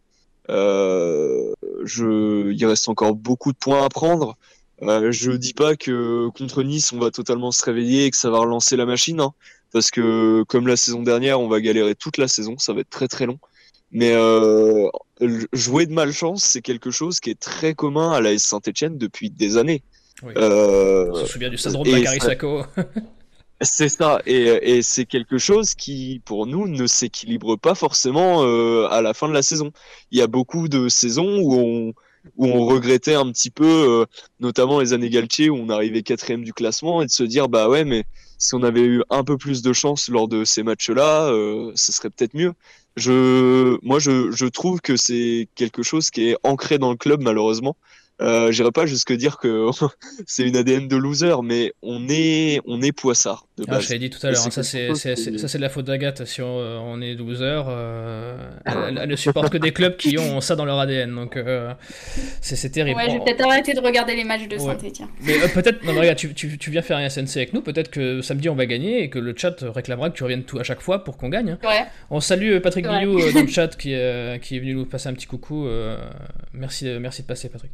Je, il reste encore beaucoup de points à prendre. Euh, je dis pas que contre Nice on va totalement se réveiller et que ça va relancer la machine, hein, parce que comme la saison dernière, on va galérer toute la saison, ça va être très très long. Mais euh, jouer de malchance, c'est quelque chose qui est très commun à l'AS Saint-Etienne depuis des années. Oui. Euh, On se souvient du syndrome Bakary Sako. c'est ça, et, et c'est quelque chose qui, pour nous, ne s'équilibre pas forcément euh, à la fin de la saison. Il y a beaucoup de saisons où on, où on regrettait un petit peu, euh, notamment les années Galtier, où on arrivait quatrième du classement, et de se dire, bah ouais, mais si on avait eu un peu plus de chance lors de ces matchs-là, euh, ce serait peut-être mieux. Je, moi, je, je trouve que c'est quelque chose qui est ancré dans le club, malheureusement. Euh, J'irai pas jusque dire que c'est une ADN de loser, mais on est, on est poissard de Ah, je l'ai dit tout à l'heure, hein, ça c'est de la faute d'Agathe. Si on, euh, on est loser, euh, elle, elle ne supporte que des clubs qui ont ça dans leur ADN, donc euh, c'est terrible. Ouais, je vais On- peut-être arrêter de regarder les matchs de Ouais. Saint-Etienne. Mais euh, peut-être, non mais regarde, tu, tu, tu viens faire un SNC avec nous, peut-être que samedi on va gagner et que le chat réclamera que tu reviennes tout à chaque fois pour qu'on gagne. hein. Ouais. On salue Patrick Ouais. Guillou euh, dans le chat qui, euh, qui est venu nous passer un petit coucou. euh, merci, euh, merci de passer, Patrick.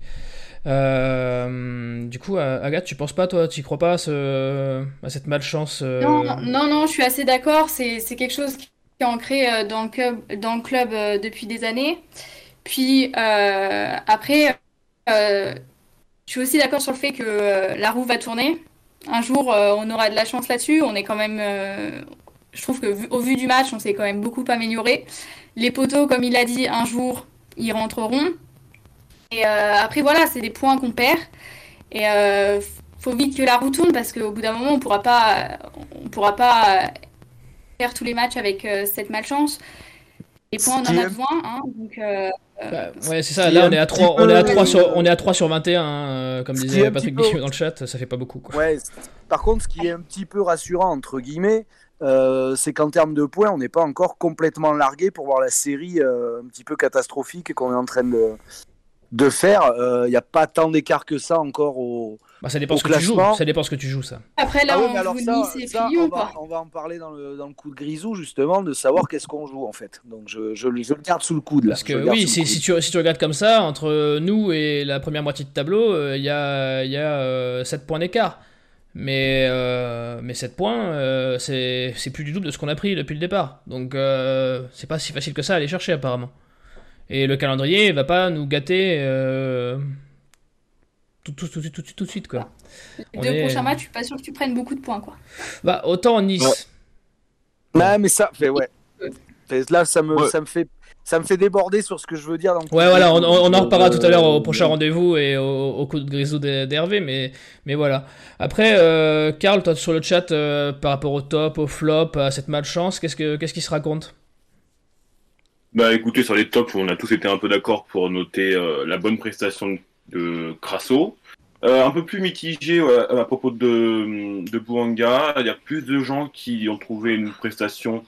Euh, du coup, Agathe, tu penses pas, toi, tu crois pas à, ce, à cette malchance euh, Non, non, non, je suis assez d'accord. C'est, quelque chose qui est ancré euh, dans le club, depuis des années. Puis après, je suis aussi d'accord sur le fait que la roue va tourner. Un jour, on aura de la chance là-dessus. On est quand même, je trouve que au vu du match, on s'est quand même beaucoup amélioré. Les poteaux, comme il a dit, un jour, ils rentreront. Et euh, après, voilà, c'est des points qu'on perd. Et euh, faut vite que la roue tourne parce qu'au bout d'un moment, on pourra pas, on pourra pas faire tous les matchs avec euh, cette malchance. Les points, on en a besoin, hein, donc euh, Bah, ouais, c'est ça. Là, on est à petit 3, on est à peu- 3 sur, on est à 3 sur 21, hein, comme disait Patrick Guillou dans le chat, ça fait pas beaucoup. Quoi. Ouais, par contre, ce qui est un petit peu rassurant, entre guillemets, euh, c'est qu'en termes de points, on n'est pas encore complètement largué pour voir la série euh, un petit peu catastrophique qu'on est en train de, de faire. Il n'y a pas tant d'écart que ça encore au. Bah, ça dépend Au ce que tu joues. Ça dépend ce que tu joues, ça. après là, Ah on ça, ça, on, va, quoi. on va en parler dans le, dans le coup de grisou, justement, de savoir qu'est-ce qu'on joue en fait. Donc je, je, je le garde sous le coude là. Parce que oui, si, tu, si tu regardes comme ça, entre nous et la première moitié de tableau, euh, il y a, y a euh, 7 points d'écart. Mais, euh, mais 7 points, euh, c'est c'est plus du double de ce qu'on a pris depuis le départ. Donc euh, c'est pas si facile que ça à aller chercher apparemment. Et le calendrier va pas nous gâter euh, tout, tout, tout, tout, tout, tout de suite quoi. Deux est- prochains matchs, je suis pas sûr que tu prennes beaucoup de points, quoi. Bah autant Nice. Ouais, mais ça, fait, ouais. Fait, Là, ça me, Ouais. ça, me fait, ça me fait déborder sur ce que je veux dire. Coup Ouais, voilà, on, en reparlera Euh, tout à l'heure au prochain rendez-vous et au, au coup de grisou d'H- d'Hervé, mais, mais voilà. Après, euh, Karl, toi sur le chat, euh, par rapport au top, au flop, à cette malchance, qu'est-ce, que, qu'est-ce qui se raconte Bah écoutez, sur les tops, on a tous été un peu d'accord pour noter euh, la bonne prestation de Crasso. Euh, un peu plus mitigé ouais, à propos de, de Bouanga. Il y a plus de gens qui ont trouvé une prestation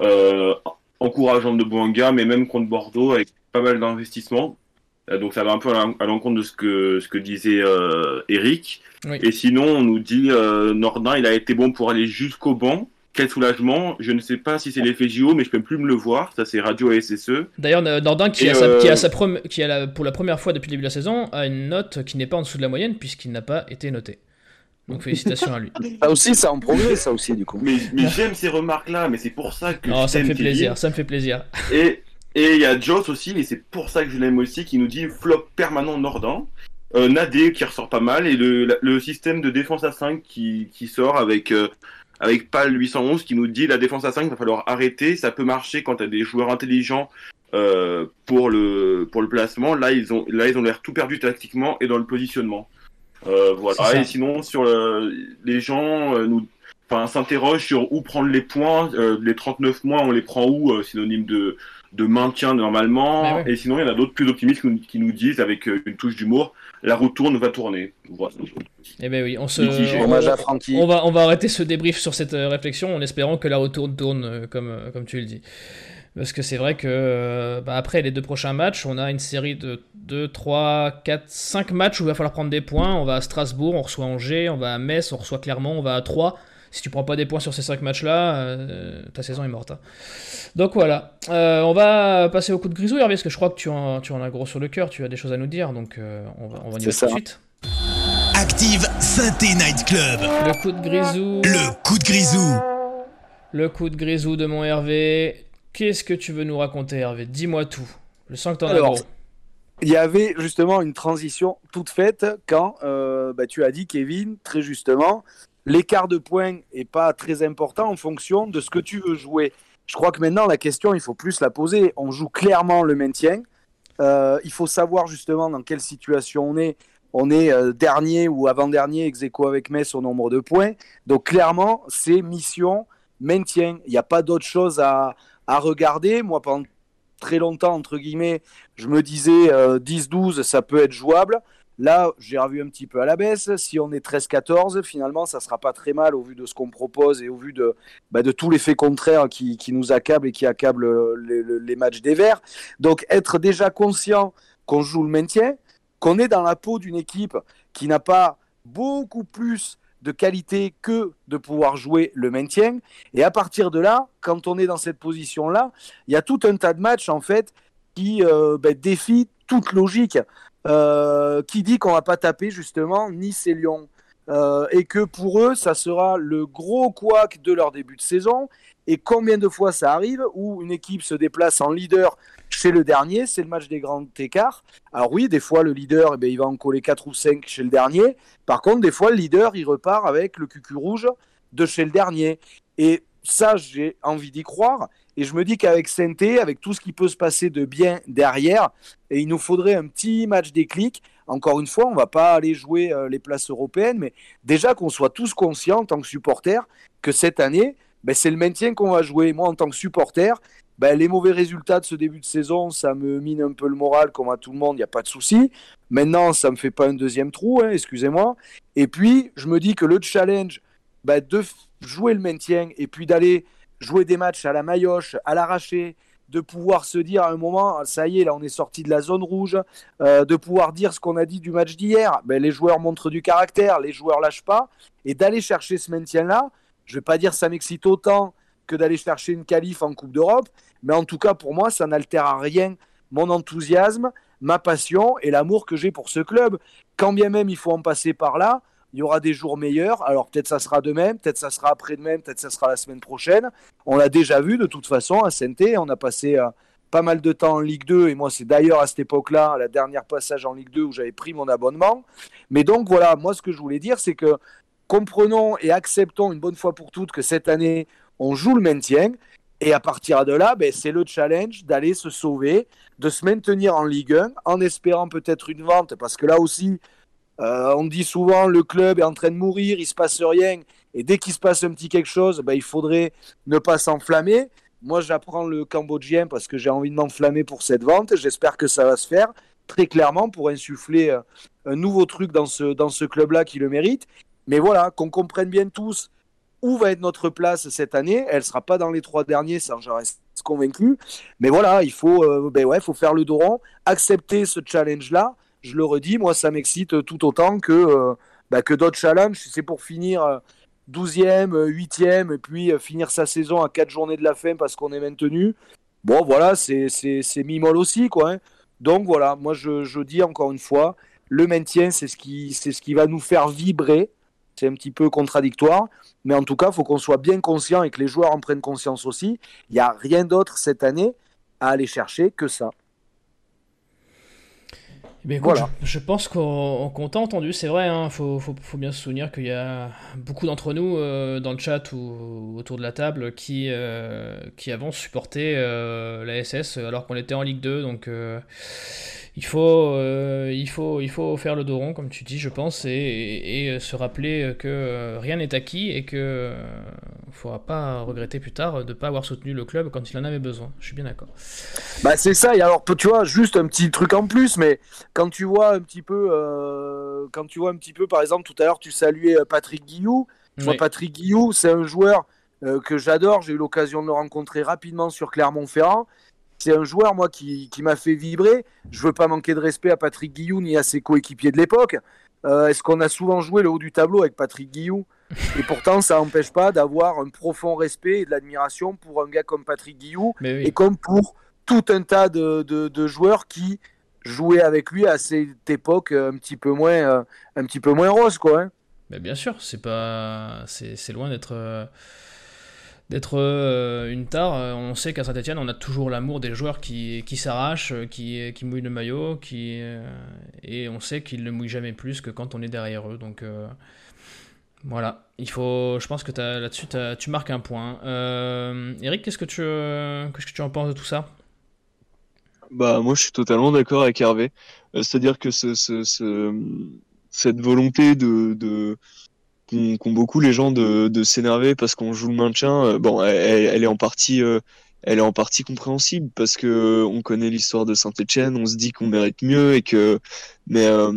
euh, encourageante de Bouanga, mais même contre Bordeaux avec pas mal d'investissements. Donc ça va un peu à l'en- à l'encontre de ce que, ce que disait Eric. Oui. Et sinon, on nous dit Nordin, il a été bon pour aller jusqu'au banc. Quel soulagement. Je ne sais pas si c'est l'effet JO, mais je peux plus me le voir. Ça, c'est Radio SSE. D'ailleurs, Nordin, qui, a sa, euh, qui, a sa prom- qui a la- pour la première fois depuis le début de la saison, a une note qui n'est pas en dessous de la moyenne, puisqu'il n'a pas été noté. Donc félicitations à lui. Ça aussi, ça en progresse, ça aussi, du coup. Mais, mais j'aime ces remarques-là, mais c'est pour ça que Non, je ça me fait plaisir, ça me fait plaisir. Et et il y a Joss aussi, et c'est pour ça que je l'aime aussi, qui nous dit flop permanent Nordin. Euh, Nadé qui ressort pas mal et le, le système de défense à 5 qui, qui sort avec euh, avec PAL 811 qui nous dit la défense à 5 il va falloir arrêter. Ça peut marcher quand tu as des joueurs intelligents euh, pour le pour le placement. Là ils ont là ils ont l'air tout perdu tactiquement et dans le positionnement. Euh, voilà. Et sinon sur le- les gens euh, nous enfin s'interrogent sur où prendre les points. Euh, les 39 mois on les prend où euh, synonyme de de maintien normalement ouais. et sinon il y en a d'autres plus optimistes qui nous, disent avec euh, une touche d'humour la roue tourne va tourner voilà. Eh ben oui, on se. On- Hommage à Francky. On va, on va arrêter ce débrief sur cette euh, réflexion en espérant que la retourne tourne euh, comme, comme tu le dis. Parce que c'est vrai que bah, après les deux prochains matchs, on a une série de 2, 3, 4, 5 matchs où il va falloir prendre des points. On va à Strasbourg, on reçoit Angers, on va à Metz, on reçoit Clermont, on va à 3. Si tu prends pas des points sur ces 5 matchs-là, euh, ta saison est morte. hein. Donc voilà. Euh, on va passer au coup de grisou, Hervé, parce que je crois que tu en, tu en as gros sur le cœur, tu as des choses à nous dire, donc euh, on va, on va y aller tout de suite. Active Synthé Night Club. Le coup de grisou. Le coup de grisou. Le coup de grisou de mon Hervé. Qu'est-ce que tu veux nous raconter, Hervé? Dis-moi tout. Je sens que t'en as gros. Il y avait justement une transition toute faite quand euh, bah, tu as dit, Kevin, très justement, l'écart de points est pas très important en fonction de ce que tu veux jouer. Je crois que maintenant, la question, il faut plus la poser. On joue clairement le maintien. Euh, il faut savoir justement dans quelle situation on est. On est euh, dernier ou avant-dernier ex avec Metz au nombre de points. Donc clairement, c'est mission maintien. Il n'y a pas d'autre chose à, à regarder. Moi, pendant très longtemps, entre guillemets, je me disais euh, 10-12, ça peut être jouable. Là, j'ai revu un petit peu à la baisse. Si on est 13-14, finalement, ça sera pas très mal au vu de ce qu'on propose et au vu de, bah, de tous les faits contraires qui, qui nous accablent et qui accablent les, les- matchs des Verts. Donc, être déjà conscient qu'on joue le maintien, qu'on est dans la peau d'une équipe qui n'a pas beaucoup plus de qualité que de pouvoir jouer le maintien. Et à partir de là, quand on est dans cette position-là, il y a tout un tas de matchs, en fait, qui euh, ben, défient toute logique. Euh, qui dit qu'on va pas taper justement Nice et Lyon. Euh, et que pour eux ça sera le gros couac de leur début de saison. Et combien de fois ça arrive où une équipe se déplace en leader chez le dernier c'est le match des grands écarts. Alors oui des fois le leader eh ben, il va en coller 4 ou 5 chez le dernier. Par contre des fois le leader il repart avec le cucu rouge de chez le dernier. Et ça j'ai envie d'y croire et je me dis qu'avec Sainté, avec tout ce qui peut se passer de bien derrière, et il nous faudrait un petit match déclic. Encore une fois, on va pas aller jouer euh, les places européennes, mais déjà qu'on soit tous conscients en tant que supporters que cette année, ben, c'est le maintien qu'on va jouer. Moi, en tant que supporter, ben, les mauvais résultats de ce début de saison, ça me mine un peu le moral, comme à tout le monde, il n'y a pas de souci. Maintenant, ça me fait pas un deuxième trou, hein, excusez-moi. Et puis, je me dis que le challenge ben, de jouer le maintien et puis d'aller jouer des matchs à la maillotche, à l'arraché, de pouvoir se dire à un moment, ça y est, là on est sorti de la zone rouge, euh, de pouvoir dire ce qu'on a dit du match d'hier, ben, les joueurs montrent du caractère, les joueurs lâchent pas, et d'aller chercher ce maintien-là, je vais pas dire ça m'excite autant que d'aller chercher une qualif en Coupe d'Europe, mais en tout cas pour moi ça n'altère à rien mon enthousiasme, ma passion et l'amour que j'ai pour ce club. Quand bien même il faut en passer par là, il y aura des jours meilleurs. Alors peut-être ça sera demain, peut-être ça sera après-demain, peut-être ça sera la semaine prochaine. On l'a déjà vu de toute façon à Sainté. On a passé euh, pas mal de temps en Ligue 2 et moi c'est d'ailleurs à cette époque-là, la dernière passage en Ligue 2 où j'avais pris mon abonnement. Mais donc voilà, moi ce que je voulais dire c'est que comprenons et acceptons une bonne fois pour toutes que cette année on joue le maintien. Et à partir de là, ben, c'est le challenge d'aller se sauver, de se maintenir en Ligue 1, en espérant peut-être une vente, parce que là aussi, euh, on dit souvent le club est en train de mourir, il se passe rien, et dès qu'il se passe un petit quelque chose, ben, il faudrait ne pas s'enflammer. Moi, j'apprends le cambodgien parce que j'ai envie de m'enflammer pour cette vente. J'espère que ça va se faire très clairement pour insuffler euh, un nouveau truc dans ce, dans ce club-là qui le mérite. Mais voilà, qu'on comprenne bien tous où va être notre place cette année. Elle sera pas dans les trois derniers, ça j'en reste convaincu. Mais voilà, il faut, euh, ben ouais, faut faire le dos accepter ce challenge-là. Je le redis, moi ça m'excite tout autant que, euh, bah, que d'autres challenges. C'est pour finir euh, 12e, euh, 8e, et puis euh, finir sa saison à 4 journées de la fin parce qu'on est maintenu. Bon, voilà, c'est mi-molle aussi, quoi. hein. Donc voilà, moi je, je dis encore une fois, le maintien, c'est ce, qui, c'est ce qui va nous faire vibrer. C'est un petit peu contradictoire, mais en tout cas, il faut qu'on soit bien conscient et que les joueurs en prennent conscience aussi. Il n'y a rien d'autre cette année à aller chercher que ça. Eh voilà. je, pense qu'on t'a entendu, c'est vrai, il hein, faut, bien se souvenir qu'il y a beaucoup d'entre nous euh, dans le chat ou autour de la table qui, euh, qui avons supporté euh, la SS alors qu'on était en Ligue 2, donc il faut, euh, il, faut, il faut faire le dos rond, comme tu dis, je pense, et, se rappeler que euh, rien n'est acquis et qu'il ne faudra pas regretter plus tard de ne pas avoir soutenu le club quand il en avait besoin. Je suis bien d'accord. Bah, c'est ça, et alors tu vois, juste un petit truc en plus, mais quand tu vois un petit peu, euh, quand tu vois un petit peu, par exemple, tout à l'heure, tu saluais Patrick Guillou. Moi, Patrick Guillou, c'est un joueur que j'adore. J'ai eu l'occasion de le rencontrer rapidement sur Clermont-Ferrand c'est un joueur, moi, qui, m'a fait vibrer. Je veux pas manquer de respect à Patrick Guillou ni à ses coéquipiers de l'époque. Euh, est-ce qu'on a souvent joué le haut du tableau avec Patrick Guillou? Et pourtant, ça n'empêche pas d'avoir un profond respect et de l'admiration pour un gars comme Patrick Guillou et comme pour tout un tas de, joueurs qui jouaient avec lui à cette époque un petit peu moins, euh, un petit peu moins rose, quoi. Hein. Mais bien sûr, c'est pas, c'est loin d'être. Euh, d'être euh, une tare. On sait qu'à Saint-Etienne, on a toujours l'amour des joueurs qui, qui s'arrachent, qui, qui mouillent le maillot, qui, et on sait qu'ils ne mouillent jamais plus que quand on est derrière eux. Donc voilà, il faut, je pense que là-dessus, tu marques un point. Eric, qu'est-ce que tu, qu'est-ce que tu en penses de tout ça? Bah moi je suis totalement d'accord avec Hervé. C'est-à-dire que ce, ce, cette volonté de, qu'ont beaucoup les gens de, de s'énerver parce qu'on joue le maintien. Euh, bon, elle, est en partie, euh, elle est en partie compréhensible parce que on connaît l'histoire de Saint-Etienne, on se dit qu'on mérite mieux et que, mais euh,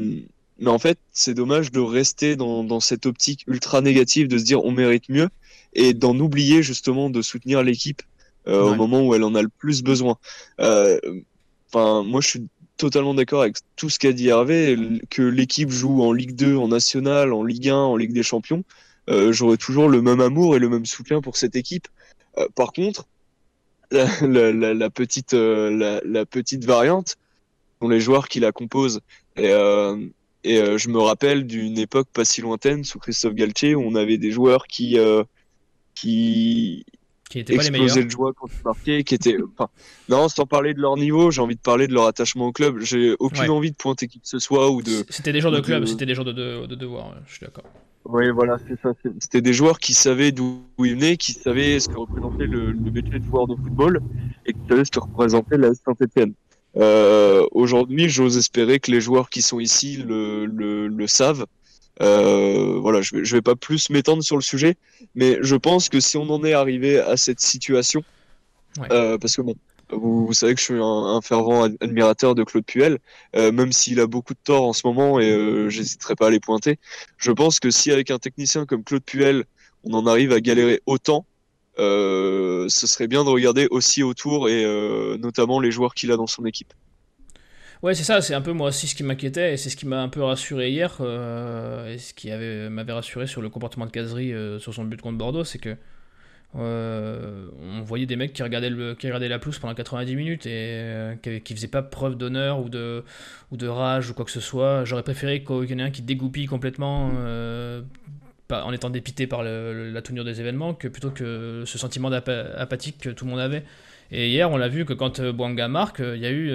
mais en fait, c'est dommage de rester dans, dans cette optique ultra négative de se dire on mérite mieux et d'en oublier justement de soutenir l'équipe au moment où elle en a le plus besoin. Enfin, moi, je suis totalement d'accord avec tout ce qu'a dit Hervé, que l'équipe joue en Ligue 2, en National, en Ligue 1, en Ligue des Champions, euh, j'aurais toujours le même amour et le même soutien pour cette équipe. Euh, par contre, la, petite, euh, la, petite variante sont les joueurs qui la composent. Et, et je me rappelle d'une époque pas si lointaine sous Christophe Galtier où on avait des joueurs qui, qui qui pas les meilleurs. de joie quand ils marquaient, qui étaient, enfin, non, sans parler de leur niveau, j'ai envie de parler de leur attachement au club. J'ai aucune envie de pointer qui que ce soit ou de. C'était des joueurs de club, c'était des joueurs de, de, devoir, je suis d'accord. Oui, voilà, c'est ça. C'était des joueurs qui savaient d'où ils venaient, qui savaient ce que représentait le, le métier de joueur de football et qui savaient ce que représentait la Saint-Etienne. Euh, Aujourd'hui, j'ose espérer que les joueurs qui sont ici le, le, le savent euh, voilà, je vais, vais pas plus m'étendre sur le sujet, mais je pense que si on en est arrivé à cette situation, euh, parce que bon, vous, savez que je suis un, fervent admirateur de Claude Puel, euh, même s'il a beaucoup de tort en ce moment et j'hésiterai pas à les pointer. Je pense que si avec un technicien comme Claude Puel, on en arrive à galérer autant, ce serait bien de regarder aussi autour et notamment les joueurs qu'il a dans son équipe. Ouais, c'est ça, c'est un peu moi aussi ce qui m'inquiétait, et c'est ce qui m'a un peu rassuré hier, euh, et ce qui m'avait rassuré sur le comportement de Casery euh, sur son but contre Bordeaux, c'est que euh, on voyait des mecs qui regardaient, le, qui regardaient la pelouse pendant 90 minutes et qui, qui faisaient pas preuve d'honneur ou de, ou de rage ou quoi que ce soit. J'aurais préféré qu'il y en ait un qui dégoupille complètement en étant dépité par la tournure des événements que plutôt que ce sentiment d'apathique que tout le monde avait. Et hier, on l'a vu que quand Boanga marque, il y a eu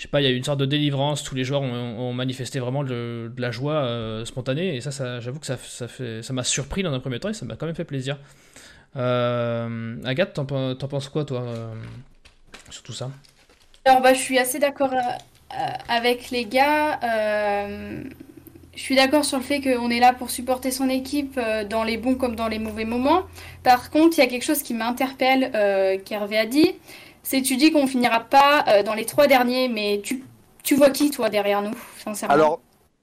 je sais pas, il y a eu une sorte de délivrance, tous les joueurs ont, manifesté vraiment de, la joie euh, spontanée, et ça, j'avoue que ça, ça, m'a surpris dans un premier temps, et ça m'a quand même fait plaisir. Euh, Agathe, t'en, penses quoi, toi, euh, sur tout ça? Alors, bah, je suis assez d'accord avec les gars. Je suis d'accord sur le fait qu'on est là pour supporter son équipe dans les bons comme dans les mauvais moments. Par contre, il y a quelque chose qui m'interpelle, qu'Hervé a dit c'est tu dis qu'on finira pas euh, dans les trois derniers, mais tu, tu vois qui toi derrière nous, sincèrement? Alors,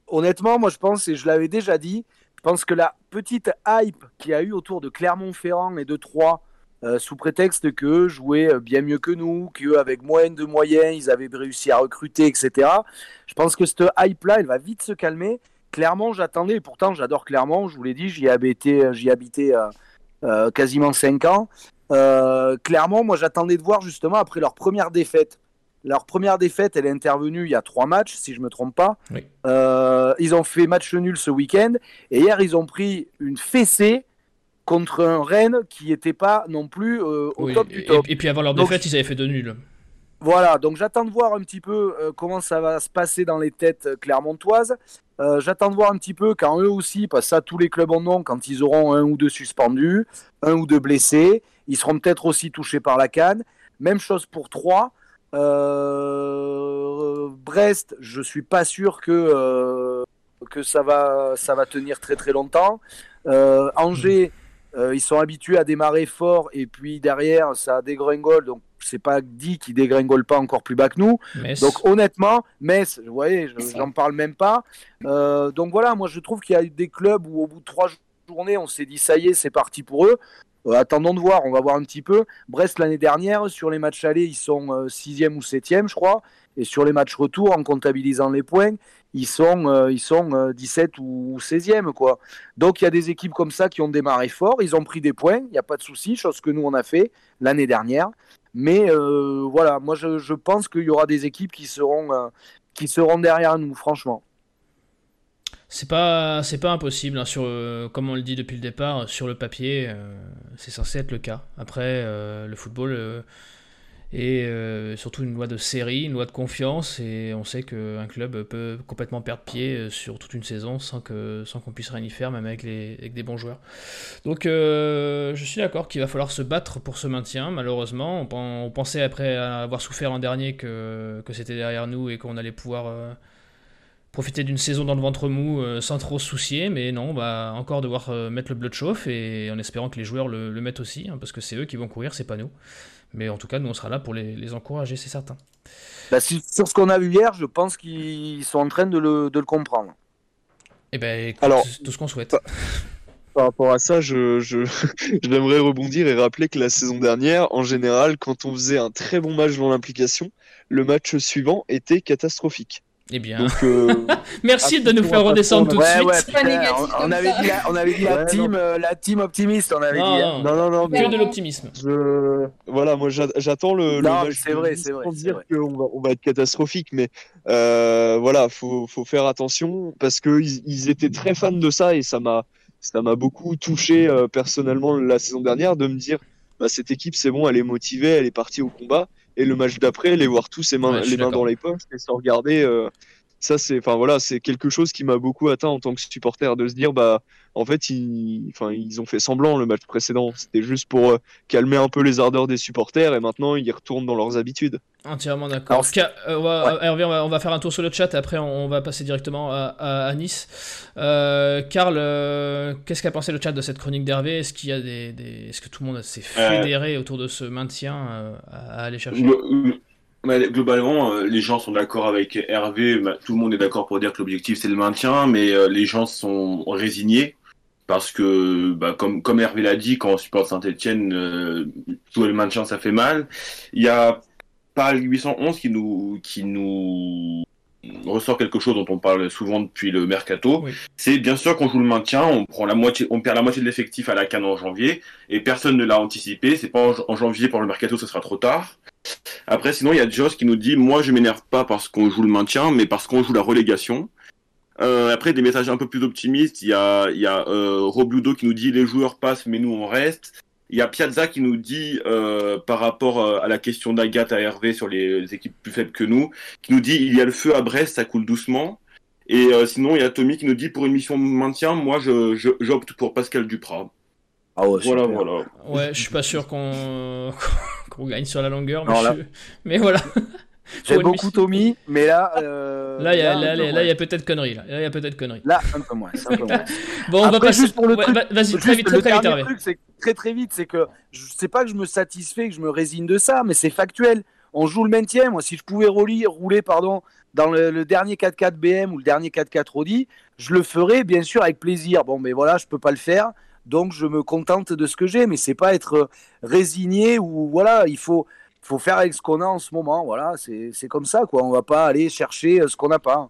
honnêtement, moi je pense, et je l'avais déjà dit, je pense que la petite hype qu'il y a eu autour de Clermont-Ferrand et de Troyes, euh, sous prétexte qu'eux jouaient euh, bien mieux que nous, qu'eux avec de moyens, ils avaient réussi à recruter, etc. Je pense que cette hype-là, elle va vite se calmer. Clermont, j'attendais, pourtant j'adore Clermont, je vous l'ai dit, j'y habitais, j'y habitais quasiment 5 ans. Euh, clairement, moi j'attendais de voir justement après leur première défaite. Leur première défaite, elle est intervenue il y a trois matchs, si je me trompe pas. Euh, ils ont fait match nul ce week-end. Et hier, ils ont pris une fessée contre un Rennes qui n'était pas non plus euh, au top du top. Et, puis avant leur défaite, ils avaient fait deux nuls. Voilà, donc j'attends de voir un petit peu euh, comment ça va se passer dans les têtes clermontoises. Euh, j'attends de voir un petit peu quand eux aussi, parce que ça tous les clubs en ont, quand ils auront un ou deux suspendus, un ou deux blessés, ils seront peut-être aussi touchés par la canne. Même chose pour Troyes. Euh, Brest, je suis pas sûr que, euh, que ça, va, ça va tenir très très longtemps. Euh, Angers, euh, ils sont habitués à démarrer fort et puis derrière ça dégringole. Donc c'est pas dit qu'ils dégringolent pas encore plus bas que nous. Metz. Donc honnêtement, Metz, vous voyez, je- j'en parle même pas. Euh, donc voilà, moi je trouve qu'il y a eu des clubs où au bout de trois journées, on s'est dit ça y est, c'est parti pour eux. Euh, attendons de voir, on va voir un petit peu. Brest l'année dernière, sur les matchs allés, ils sont euh, sixième ou septième, je crois. Et sur les matchs retour, en comptabilisant les points, ils sont, euh, ils sont euh, 17 ou 16e. Quoi. Donc il y a des équipes comme ça qui ont démarré fort, ils ont pris des points, il n'y a pas de souci, chose que nous on a fait l'année dernière. Mais euh, voilà, moi je, pense qu'il y aura des équipes qui seront, euh, qui seront derrière nous, franchement. C'est pas, pas impossible, hein, sur, euh, comme on le dit depuis le départ, sur le papier, euh, c'est censé être le cas. Après, le football est euh, surtout une loi de série, une loi de confiance, et on sait qu'un club peut complètement perdre pied euh, sur toute une saison sans que sans qu'on puisse rien y faire, même avec, les, avec des bons joueurs. Donc, euh, je suis d'accord qu'il va falloir se battre pour ce maintien, malheureusement. On, pen- on pensait, après avoir souffert l'an dernier, que, que c'était derrière nous et qu'on allait pouvoir... profiter d'une saison dans le ventre mou sans trop se soucier, mais non, on va encore devoir mettre le bleu de chauffe et en espérant que les joueurs le, le mettent aussi, hein, parce que c'est eux qui vont courir, c'est pas nous. Mais en tout cas, nous on sera là pour les, les encourager, c'est certain. Bah, si- sur ce qu'on a vu hier, je pense qu'ils sont en train de le, de le comprendre. Et ben, écoute, Alors, c'est tout ce qu'on souhaite. Par rapport à ça, je, je, j'aimerais rebondir et rappeler que la saison dernière, en général, quand on faisait un très bon match dans l'implication, le match suivant était catastrophique. Eh bien, Donc, euh, merci de nous faire redescendre tout de Ouais, suite. ouais, putain, on, avait dit la, on avait dit la Ouais, team, euh, la team optimiste, on avait Non, dit. hein. non, non, non, mais que de l'optimisme. je, voilà, moi j'a- j'attends le, Non, c'est vrai, c'est vrai, pour dire vrai. qu'on va, on va être catastrophique, mais euh, voilà, faut, faut faire attention parce que ils, ils étaient très fans de ça et ça m'a, ça m'a beaucoup touché euh, personnellement la saison dernière de me dire, bah, cette équipe c'est bon, elle est motivée, elle est partie au combat et le match d'après, les voir tous les mains, Ouais, les dans les poches et se regarder. euh, ça c'est, enfin voilà, c'est quelque chose qui m'a beaucoup atteint en tant que supporter de se dire, bah en fait ils, enfin ils ont fait semblant le match précédent, c'était juste pour euh, calmer un peu les ardeurs des supporters et maintenant ils retournent dans leurs habitudes. Entièrement d'accord. Euh, on va- Hervé, on va, on va faire un tour sur le chat et après on, on va passer directement à, à- à Nice. Euh, Karl, euh, qu'est-ce qu'a pensé le chat de cette chronique d'Hervé? Est-ce qu'il y a des, des- est-ce que tout le monde s'est fédéré autour de ce maintien euh, à, à aller chercher? Globalement, euh, les gens sont d'accord avec Hervé. bah, Tout le monde est d'accord pour dire que l'objectif c'est le maintien, mais euh, les gens sont résignés parce que, bah, comme, comme Hervé l'a dit, quand on supporte Saint-Etienne, euh, jouer le maintien ça fait mal. Il y a pas 811 qui nous, qui nous ressort quelque chose dont on parle souvent depuis le mercato. Oui. C'est bien sûr qu'on joue le maintien, on prend la moitié, on perd la moitié de l'effectif à la canne en janvier et personne ne l'a anticipé. C'est pas en, en janvier pour le mercato, ce sera trop tard. Après, sinon, il y a Joss qui nous dit Moi, je m'énerve pas parce qu'on joue le maintien, mais parce qu'on joue la relégation. Euh, après, des messages un peu plus optimistes. Il y a, il y a euh, Robludo qui nous dit Les joueurs passent, mais nous, on reste. Il y a Piazza qui nous dit, euh, par rapport euh, à la question d'Agathe à Hervé sur les, les équipes plus faibles que nous, qui nous dit Il y a le feu à Brest, ça coule doucement. Et euh, sinon, il y a Tommy qui nous dit Pour une mission maintien, moi, je, je, j'opte pour Pascal Duprat. Ah ouais, Voilà, super. voilà. Ouais, je suis pas sûr qu'on qu'on gagne sur la longueur, mais, Non, là- je- mais voilà. J'aime beaucoup Tommy, mais là. euh, Là, il y a, un là, peu là, là, moins. il y a peut-être connerie. Là, il y a peut-être connerie. Là, un peu moins. un peu moins. Bon, on va passer. juste pour le truc- va- Vas-y, très vite, très, le très vite, truc, c'est très très vite, c'est que je sais pas que je me satisfais, que je me résigne de ça, mais c'est factuel. On joue le maintien. Moi, si je pouvais rouler, rouler pardon, dans le, le dernier 4x4 BM ou le dernier 4x4 Audi, je le ferais bien sûr avec plaisir. Bon, mais voilà, je peux pas le faire, donc je me contente de ce que j'ai. Mais c'est pas être résigné ou voilà, il faut faut faire avec ce qu'on a en ce moment. Voilà, c'est c'est comme ça quoi. On va pas aller chercher euh, ce qu'on n'a pas.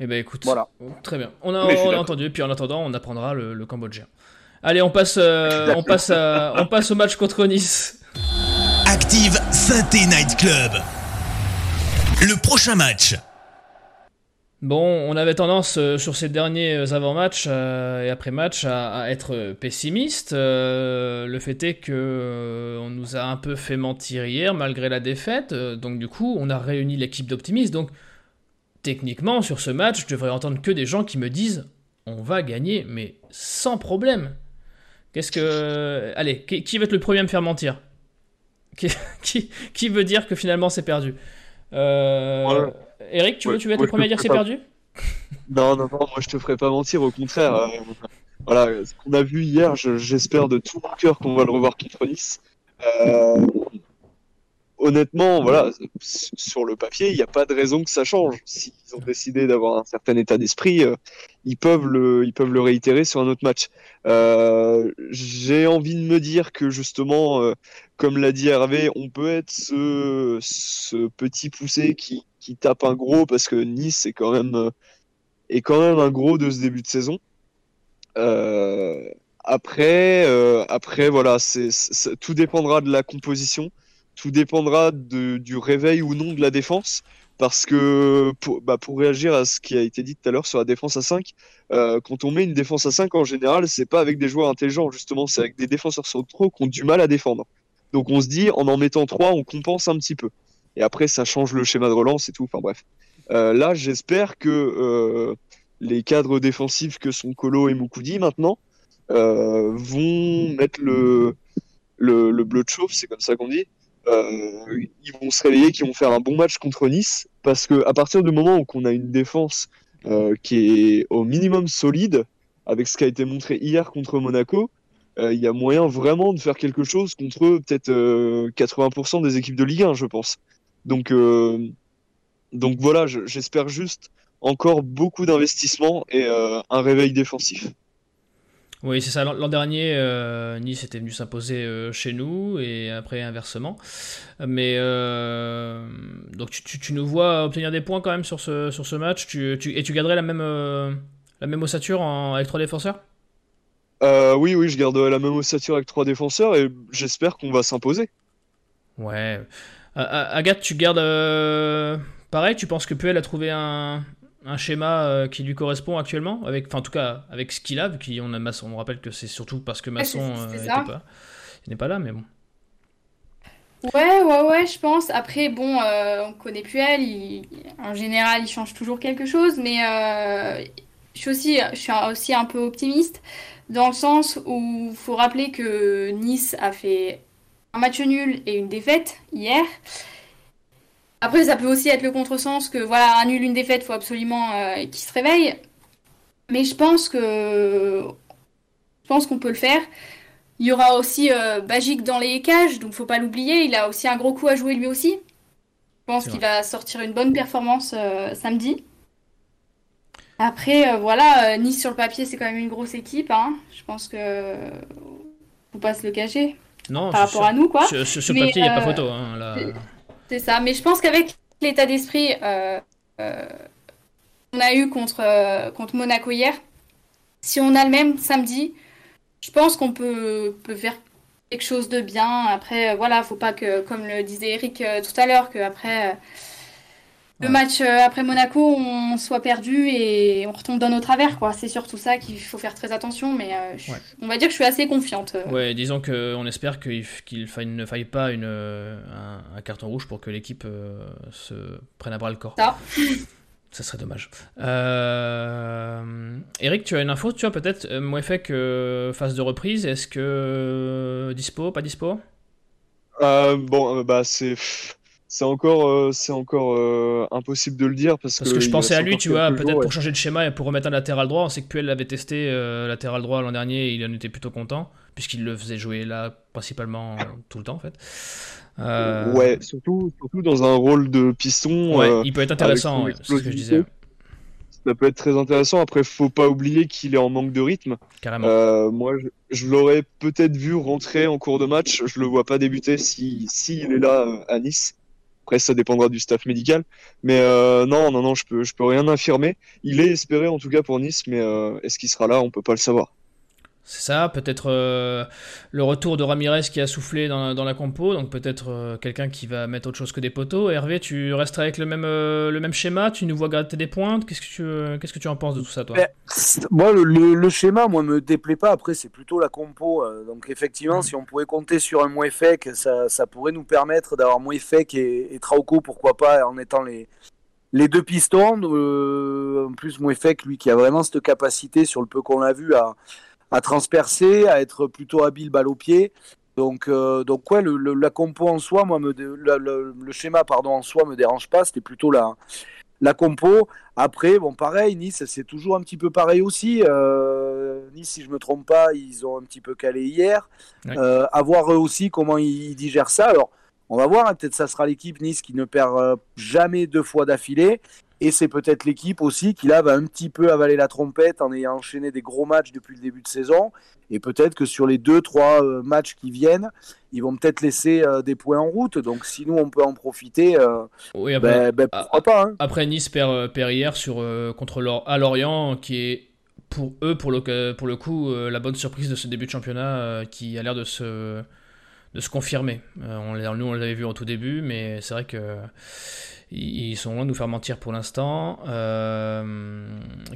Eh ben écoute, Voilà. très bien. On a, on entendu, puis en attendant, on apprendra le, le cambodgien. Allez, on passe, euh, on passe, à- on passe au match contre Nice. Active Synthé Night Club. Le prochain match. Bon, on avait tendance euh, sur ces derniers euh, avant-matchs euh, et après-match à, être pessimiste. le fait est que on nous a un peu fait mentir hier malgré la défaite. donc du coup, on a réuni l'équipe d'optimistes. Donc techniquement, sur ce match, je devrais entendre que des gens qui me disent on va gagner, mais sans problème. Qu'est-ce que... Allez, qui, va être le premier à me faire mentir? Qui, qui, veut dire que finalement c'est perdu? Eric, tu veux, tu veux être le premier à dire c'est perdu Non, non, non, moi je te ferai pas mentir, au contraire. Euh, voilà, ce qu'on a vu hier, j'espère de tout mon cœur qu'on va le revoir contre Nice. Euh, honnêtement, voilà, sur le papier, il n'y a pas de raison que ça change. S'ils ont décidé d'avoir un certain état d'esprit, euh, ils, peuvent le, ils peuvent le réitérer sur un autre match. Euh, j'ai envie de me dire que justement, euh, comme l'a dit Hervé, on peut être ce, ce petit poussé qui, qui, tape un gros parce que Nice est quand même, est quand même un gros de ce début de saison. après, après, voilà, tout dépendra de la composition tout dépendra du réveil ou non de la défense. Parce que pour, bah, pour réagir à ce qui a été dit tout à l'heure sur la défense à 5, euh, quand on met une défense à 5 en général, c'est pas avec des joueurs intelligents, justement, c'est avec des défenseurs trop qui ont du mal à défendre. Donc on se dit, en en mettant 3, on compense un petit peu. Et après, ça change le schéma de relance et tout. Enfin bref. Euh, là, j'espère que euh, les cadres défensifs que sont Colo et Mukudi maintenant vont mettre le, le, le bleu de chauffe, c'est comme ça qu'on dit, euh, ils vont se réveiller, qu'ils vont faire un bon match contre Nice, parce que à partir du moment où on a une défense euh, qui est au minimum solide, avec ce qui a été montré hier contre Monaco, euh, il y a moyen vraiment de faire quelque chose contre peut-être 80% des équipes de Ligue 1, je pense. Donc, donc voilà, j'espère juste encore beaucoup d'investissement et un réveil défensif. Oui, c'est ça. L'an dernier, euh, Nice était venu s'imposer euh, chez nous et après inversement. Mais euh, donc tu, nous vois obtenir des points quand même sur ce, sur ce match. Tu, et tu garderais la même, la même ossature avec trois défenseurs? Oui, oui, je garderai la même ossature avec trois défenseurs et j'espère qu'on va s'imposer. Ouais. Agathe, tu gardes pareil. Tu penses que Puel a trouvé un, un schéma euh, qui lui correspond actuellement avec enfin en tout cas avec ce qu'il a vu qu'on a Masson on rappelle que c'est surtout parce que Masson n'est euh, pas n'est pas là mais bon ouais ouais ouais je pense après bon euh, on connaît plus elle en général il change toujours quelque chose mais je suis aussi je suis aussi un peu optimiste dans le sens où il faut rappeler que Nice a fait un match nul et une défaite hier après, ça peut aussi être le contresens que voilà, un nul, une défaite, faut absolument euh, qu'il se réveille. Mais je pense que je pense qu'on peut le faire. Il y aura aussi euh, Bagic dans les cages, donc faut pas l'oublier. Il a aussi un gros coup à jouer lui aussi. Je pense qu'il va sortir une bonne performance euh, samedi. Après, voilà, Nice sur le papier, c'est quand même une grosse équipe. Hein. Je pense que faut pas se le cacher. Non, par rapport à nous, quoi. Sur, papier, il n'y a pas photo. Hein, là... C'est ça, mais je pense qu'avec l'état d'esprit euh, euh, qu'on a eu contre, euh, contre Monaco hier, si on a le même samedi, je pense qu'on peut, peut faire quelque chose de bien. Après, voilà, faut pas que, comme le disait Eric tout à l'heure, qu'après le match euh, après Monaco, on soit perdu et on retombe dans nos travers. quoi. C'est surtout ça qu'il faut faire très attention, mais euh, on va dire que je suis assez confiante. Euh. Ouais, disons qu'on espère qu'il ne faille pas une, un, carton rouge pour que l'équipe se prenne à bras le corps. Ça. Ça serait dommage. Eric, tu as une info, tu vois, peut-être, que phase de reprise, est-ce que dispo, pas dispo? Bon, bah c'est c'est encore, euh, c'est encore euh, impossible de le dire parce, parce que, je pensais à lui, tu vois, peut-être pour changer de schéma et pour remettre un latéral droit. On sait que Puel l'avait testé euh, latéral droit l'an dernier et il en était plutôt content puisqu'il le faisait jouer là principalement tout le temps en fait. Ouais, surtout, surtout dans un rôle de piston. Ouais, il peut être intéressant, c'est ce que je disais. Ça peut être très intéressant. Après, faut pas oublier qu'il est en manque de rythme. Carrément. moi, je, l'aurais peut-être vu rentrer en cours de match. Je le vois pas débuter si, si il est là à Nice. Après, ça dépendra du staff médical. Mais euh, non, non, non, je peux, je peux rien affirmer. Il est espéré en tout cas pour Nice, mais euh, est-ce qu'il sera là? On peut pas le savoir. C'est ça, peut-être euh, le retour de Ramirez qui a soufflé dans, dans la compo, donc peut-être euh, quelqu'un qui va mettre autre chose que des poteaux. Hervé, tu resteras avec le même, euh, le même schéma, tu nous vois gratter des pointes, qu'est-ce que tu, qu'est-ce que tu en penses de tout ça, toi? Ben, Moi, le, le- le schéma, moi, me déplaît pas. Après, c'est plutôt la compo. Donc, effectivement, si on pouvait compter sur un Mouefek, ça, ça pourrait nous permettre d'avoir Mouefek et, et Trauco, pourquoi pas, en étant les, les deux pistons. En plus, Mouefek, lui, qui a vraiment cette capacité, sur le peu qu'on a vu, à, à transpercer, à être plutôt habile balle au pied. Donc, euh, donc ouais, le, le- la compo en soi, moi, me, le, le schéma, pardon, en soi, me dérange pas. C'était plutôt la, la compo. Après, bon, pareil, Nice, c'est toujours un petit peu pareil aussi. Euh, nice, si je me trompe pas, ils ont un petit peu calé hier. Ouais. Euh, à voir eux aussi comment ils, digèrent ça. Alors, on va voir. hein, peut-être ça sera l'équipe Nice qui ne perd jamais deux fois d'affilée. Et c'est peut-être l'équipe aussi qui là va un petit peu avaler la trompette en ayant enchaîné des gros matchs depuis le début de saison. Et peut-être que sur les deux, trois euh, matchs qui viennent, ils vont peut-être laisser euh, des points en route. Donc si nous on peut en profiter, euh, Oui, après, ben, ben, ah, pourquoi pas. hein. après, Nice perd, euh, perd hier sur, contre Lor- à Lorient, qui est pour eux, pour le, pour le coup, la bonne surprise de ce début de championnat qui a l'air de se, de se confirmer. Euh, nous, on l'avait vu en tout début, mais c'est vrai que ils sont loin de nous faire mentir pour l'instant. Euh,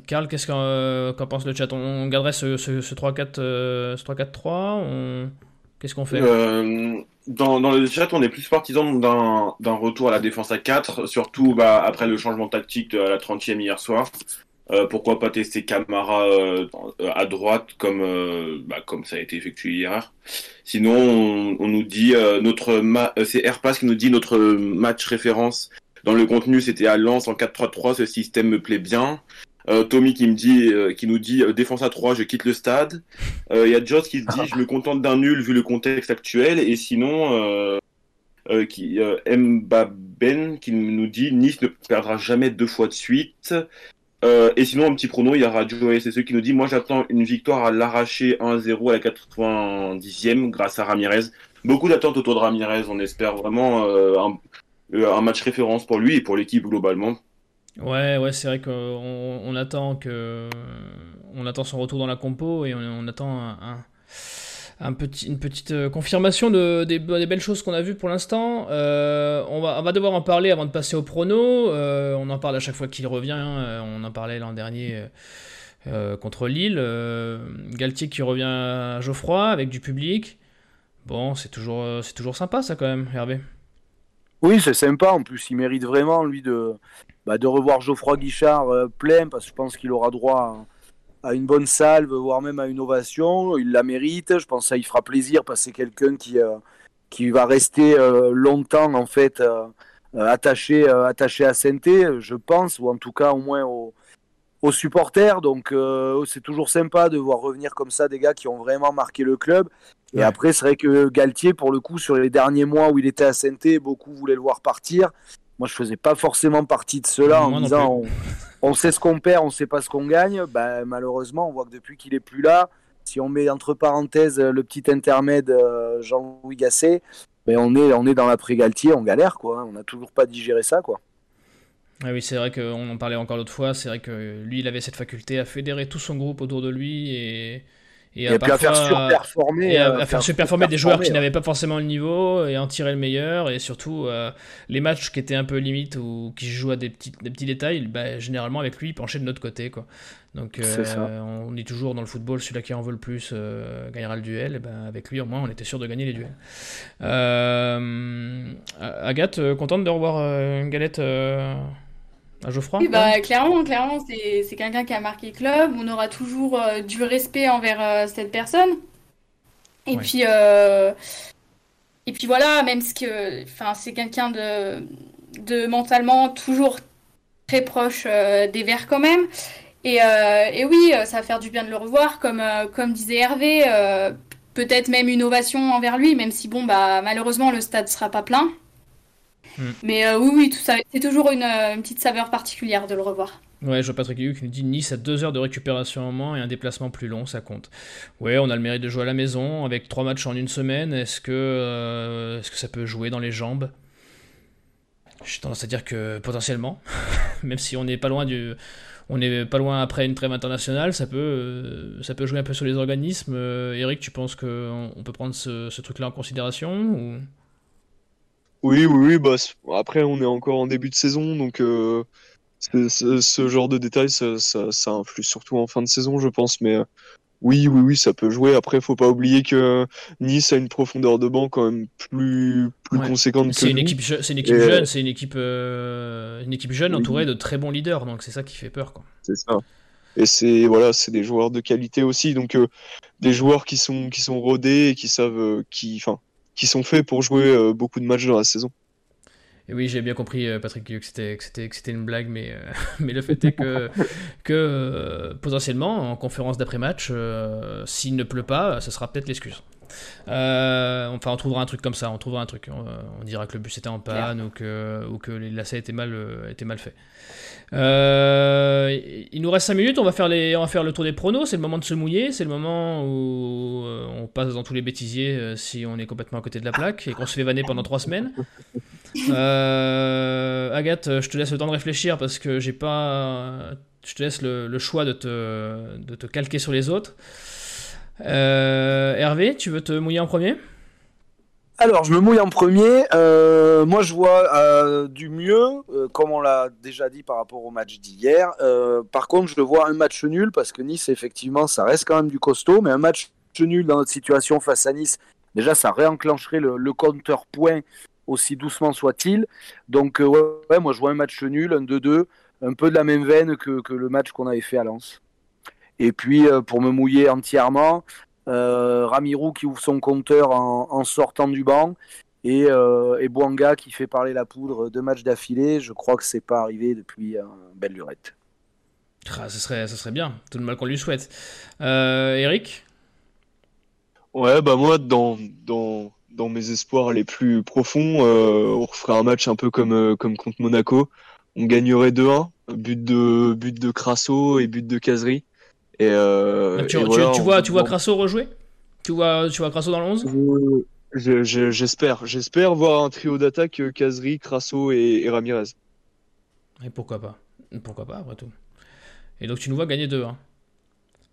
Karl, qu'est-ce qu'en euh, qu'en pense le chat? On, garderait ce, ce, ce 3-4, euh, ce 3-4-3 on... Qu'est-ce qu'on fait? Dans, le chat, on est plus partisan d'un retour à la défense à 4, surtout bah, après le changement tactique de- à la 30e hier soir. Euh, pourquoi pas tester Camara euh, à droite comme, euh, bah, comme ça a été effectué hier. Sinon, on, nous dit notre c'est Airpass qui nous dit notre match référence dans le contenu c'était à Lens en 4-3-3. Ce système me plaît bien. Tommy qui me dit, qui nous dit défense à 3, je quitte le stade. Il y a Joss qui se dit je me contente d'un nul vu le contexte actuel. Et sinon, euh, Mbaben qui nous dit Nice ne perdra jamais deux fois de suite. Euh, et sinon, un petit prono, il y a Radio SSE qui nous dit Moi j'attends une victoire à l'arraché 1-0 à la 90e grâce à Ramirez. Beaucoup d'attentes autour de Ramirez. On espère vraiment euh, un, euh, un match référence pour lui et pour l'équipe globalement. Ouais, ouais, c'est vrai qu'on on attend que attend son retour dans la compo et on, attend un- un petit, une petite euh, confirmation de, des, be- des belles choses qu'on a vues pour l'instant. Euh, on, va, devoir en parler avant de passer au prono. Euh, on en parle à chaque fois qu'il revient. hein. On en parlait l'an dernier contre Lille. Galtier qui revient à Geoffroy avec du public. Bon, c'est toujours, c'est toujours sympa ça quand même, Hervé. Oui, c'est sympa. En plus, il mérite vraiment, lui, de, bah, de revoir Geoffroy Guichard plein, parce que je pense qu'il aura droit à, à une bonne salve, voire même à une ovation. Il la mérite. Je pense que ça il fera plaisir, parce que c'est quelqu'un qui, euh, qui va rester euh, longtemps, en fait, euh, attaché, attaché à saint je pense, ou en tout cas, au moins au- aux supporters. Donc, c'est toujours sympa de voir revenir comme ça des gars qui ont vraiment marqué le club. Et Ouais. après, c'est vrai que Galtier, pour le coup, sur les derniers mois où il était à saint beaucoup voulaient le voir partir. Moi, je faisais pas forcément partie de cela en disant on, sait ce qu'on perd, on sait pas ce qu'on gagne. Ben, malheureusement, on voit que depuis qu'il est plus là, si on met entre parenthèses le petit intermède euh, Jean-Louis Gasset, ben, on, est, on est dans l'après-Galtier, on galère. quoi. hein. On n'a toujours pas digéré ça. quoi. Ah oui, c'est vrai qu'on en parlait encore l'autre fois. C'est vrai que lui, il avait cette faculté à fédérer tout son groupe autour de lui et, et, Et, puis à faire parfois- surperformer. et à, euh, à faire surperformer des joueurs qui n'avaient pas forcément le niveau et en tirer le meilleur. Et surtout, euh, les matchs qui étaient un peu limites ou qui jouent à des petits, des petits détails, bah, généralement avec lui, il penchait de notre côté. Quoi. Donc euh, ça. on dit toujours dans le football, celui-là qui en veut le plus euh, gagnera le duel. Et ben, avec lui, au moins, on était sûr de gagner les duels. Agathe, contente de revoir une galette à Geoffroy Oui, bah, clairement, clairement, c'est quelqu'un qui a marqué club. On aura toujours euh, du respect envers euh, cette personne. Et Ouais. puis, euh, et puis voilà, même ce que, enfin, c'est quelqu'un de, de mentalement toujours très proche des Verts quand même. Et, et oui, ça va faire du bien de le revoir, comme, comme disait Hervé. peut-être même une ovation envers lui, même si bon, bah malheureusement le stade sera pas plein. Hmm. Mais euh, oui, oui, tout ça, c'est toujours une, euh, une petite saveur particulière de le revoir. Ouais, je vois Patrick Hugh qui nous dit Nice a deux heures de récupération en moins et un déplacement plus long, ça compte. Ouais, on a le mérite de jouer à la maison avec trois matchs en une semaine. Est-ce que, euh, est-ce que ça peut jouer dans les jambes? J'ai tendance à dire que potentiellement, même si on n'est pas loin du. on est pas loin après une trêve internationale, ça peut, ça peut jouer un peu sur les organismes. Eric, tu penses qu'on peut prendre ce, truc-là en considération ou... Oui, oui, oui. Bah, après, on est encore en début de saison, donc ce, genre de détails, ça, ça, influe surtout en fin de saison, je pense. Mais oui, oui, oui, ça peut jouer. Après, faut pas oublier que Nice a une profondeur de banc quand même plus, plus conséquente que c'est une équipe C'est une équipe jeune, c'est une équipe, euh, une équipe jeune entourée de très bons leaders, donc c'est ça qui fait peur. C'est ça. Et c'est voilà, c'est des joueurs de qualité aussi, donc euh, des joueurs qui sont qui sont rodés et qui savent, euh, qui, enfin, qui sont faits pour jouer beaucoup de matchs dans la saison. Et oui, j'ai bien compris, euh, Patrick, que c'était, que c'était, une blague, mais, euh, mais le fait est que, que euh, potentiellement, en conférence d'après-match, s'il ne pleut pas, ce sera peut-être l'excuse. enfin, on trouvera un truc comme ça, on trouvera un truc. On, dira que le bus était en panne ou que, ou que les lacets étaient mal, étaient mal faits. il nous reste 5 minutes, on va, faire les, on va faire le tour des pronos. C'est le moment de se mouiller, c'est le moment où on passe dans tous les bêtisiers si on est complètement à côté de la plaque et qu'on se fait vanner pendant 3 semaines. Euh, Agathe, je te laisse le temps de réfléchir parce que j'ai pas. Je te laisse le, choix de te, de te, calquer sur les autres. Euh, Hervé, tu veux te mouiller en premier? Alors, je me mouille en premier. Euh, moi, je vois du mieux, comme on l'a déjà dit par rapport au match d'hier. par contre, je vois un match nul parce que Nice, effectivement, ça reste quand même du costaud, mais un match nul dans notre situation face à Nice, déjà, ça réenclencherait le, le compteur point aussi doucement soit-il. Donc, euh, ouais, moi, je vois un match nul, un 2-2, un peu de la même veine que, que le match qu'on avait fait à Lens. Et puis, euh, pour me mouiller entièrement, euh, Ramirou qui ouvre son compteur en, sortant du banc et, euh, et Bouanga qui fait parler la poudre deux matchs d'affilée. Je crois que c'est pas arrivé depuis belle lurette. Ah, ce, serait, ce serait bien, tout le mal qu'on lui souhaite. Eric? Ouais, bah moi, dans, dans, dans mes espoirs les plus profonds, euh, on referait un match un peu comme, euh, comme contre Monaco. On gagnerait 2-1, but de, but de Crasso et but de Casery. Et, euh, tu, vois, tu vois Crasso rejouer? Tu vois, tu vois Crasso dans le 11 J'espère. J'espère voir un trio d'attaque Casery, Crasso et, Ramirez. Et pourquoi pas? Pourquoi pas, après tout. Et donc tu nous vois gagner 2-1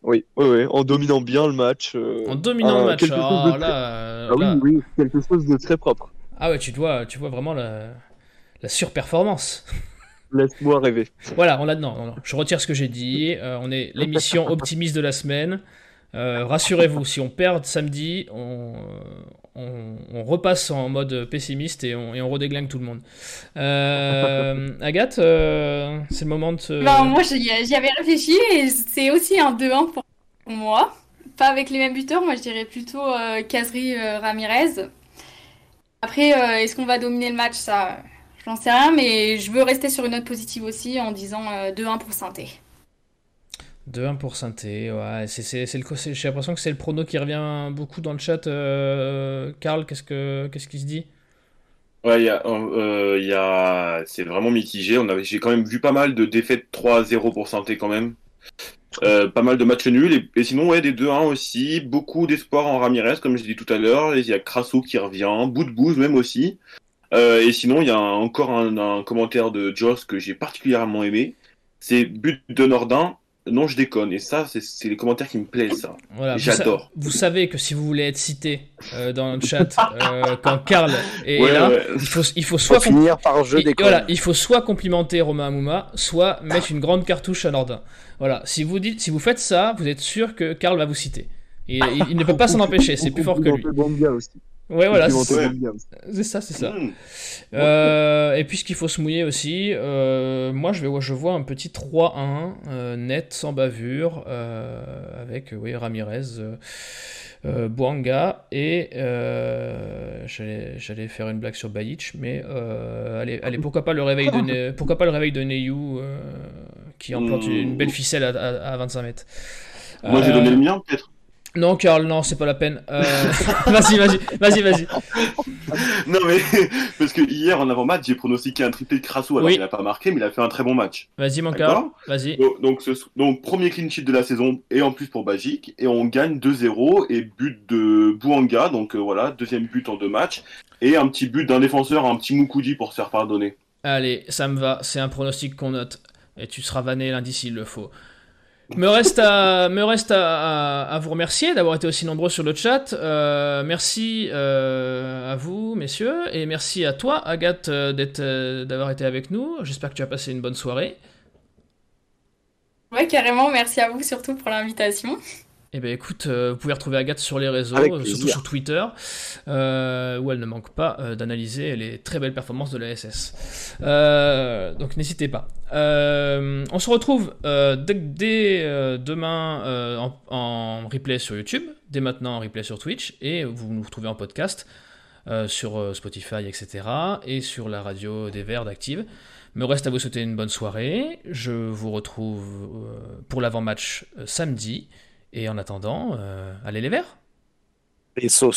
oui, oui, oui, en dominant bien le match. Euh, en dominant le match, oh, là, ah, Oui, oui, quelque chose de très propre. Ah ouais, tu vois, tu vois vraiment la, la surperformance. Laisse-moi rêver. Voilà, on a non, non, non, je retire ce que j'ai dit. Euh, on est l'émission optimiste de la semaine. Euh, rassurez-vous, si on perd samedi, on, on, repasse en mode pessimiste et on, et redéglingue tout le monde. Euh, Agathe, euh, c'est le moment de. Bah, moi, j'y avais réfléchi et c'est aussi un 2-1 pour moi. Pas avec les mêmes buteurs, moi je dirais plutôt Casery Ramirez. Après, est-ce qu'on va dominer le match? Ça, j'en sais rien, mais je veux rester sur une note positive aussi en disant 2-1 pour Sainté. 2-1 pour Synthé, ouais, c'est, le, j'ai l'impression que c'est le prono qui revient beaucoup dans le chat. Euh, Karl, qu'est-ce, que, qu'est-ce qui se dit? Ouais, y a, euh, y a... c'est vraiment mitigé. On avait, j'ai quand même vu pas mal de défaites 3-0 pour Synthé quand même. Euh, pas mal de matchs nuls. Et, sinon, ouais, des 2-1 aussi. Beaucoup d'espoir en Ramirez, comme je l'ai dit tout à l'heure. Il y a Crasso qui revient, Bout de même aussi. et sinon, il y a encore un, un commentaire de Joss que j'ai particulièrement aimé. C'est but de Nordin non, je déconne. Et ça, c'est les commentaires qui me plaisent, ça. J'adore. Vous, savez que si vous voulez être cité euh, dans le chat euh, quand Karl est, là, il faut, il faut soit finir par je déconne. Voilà, il faut soit complimenter Romain Amouma, soit mettre une grande cartouche à Nordin. Voilà, si vous dites, si vous faites ça, vous êtes sûr que Karl va vous citer. Et il, ne peut pas s'en empêcher, c'est plus fort que lui. Aussi. Ouais, voilà, c'est ça, c'est ça. Hmm. Euh, et puis, ce qu'il faut se mouiller aussi, euh, moi, je, vais, je vois un petit 3-1 euh, net, sans bavure, avec oui, Ramirez, Boanga, et j'allais faire une blague sur Bayic, mais allez, allez, pourquoi pas le réveil de, pourquoi pas le réveil de Neyou, qui emplante hmm. une belle ficelle à, à 25 mètres. Moi, j'ai donné le mien, peut-être non, Karl, non, c'est pas la peine. Euh, vas-y, vas-y, vas-y, vas-y. non, mais parce que hier, en avant-match, j'ai pronostiqué un triplé de Crasso. Alors, il n'a pas marqué, mais il a fait un très bon match. Vas-y, mon Karl, vas-y. Donc, donc, premier clean sheet de la saison, et en plus pour Bagic. Et on gagne 2-0, et but de Bouanga. Donc, euh, voilà, deuxième but en deux matchs. Et un petit but d'un défenseur, un petit Moukoudi pour se faire pardonner. Allez, ça me va, c'est un pronostic qu'on note. Et tu seras vanné lundi s'il le faut. Me reste à, vous remercier d'avoir été aussi nombreux sur le chat. Euh, merci euh, à vous, messieurs, et merci à toi, Agathe, euh, d'avoir été avec nous. J'espère que tu as passé une bonne soirée. Ouais, carrément. Merci à vous surtout pour l'invitation. Eh bien écoute, euh, vous pouvez retrouver Agathe sur les réseaux, surtout sur Twitter, euh, où elle ne manque pas euh, d'analyser les très belles performances de la SS. donc n'hésitez pas. on se retrouve dès, demain en, replay sur YouTube, dès maintenant en replay sur Twitch, et vous nous retrouvez en podcast sur Spotify, etc. et sur la radio des Verts d'Active. Me reste à vous souhaiter une bonne soirée. Je vous retrouve pour l'avant-match samedi. Et en attendant, euh, allez les verts Et so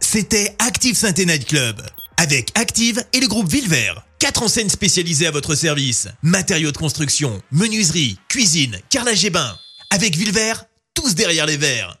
C'était Active saint Night Club. Avec Active et le groupe Villevert. Quatre enseignes spécialisées à votre service. Matériaux de construction, menuiserie, cuisine, carrelage et bain. Avec Villevert, tous derrière les verres.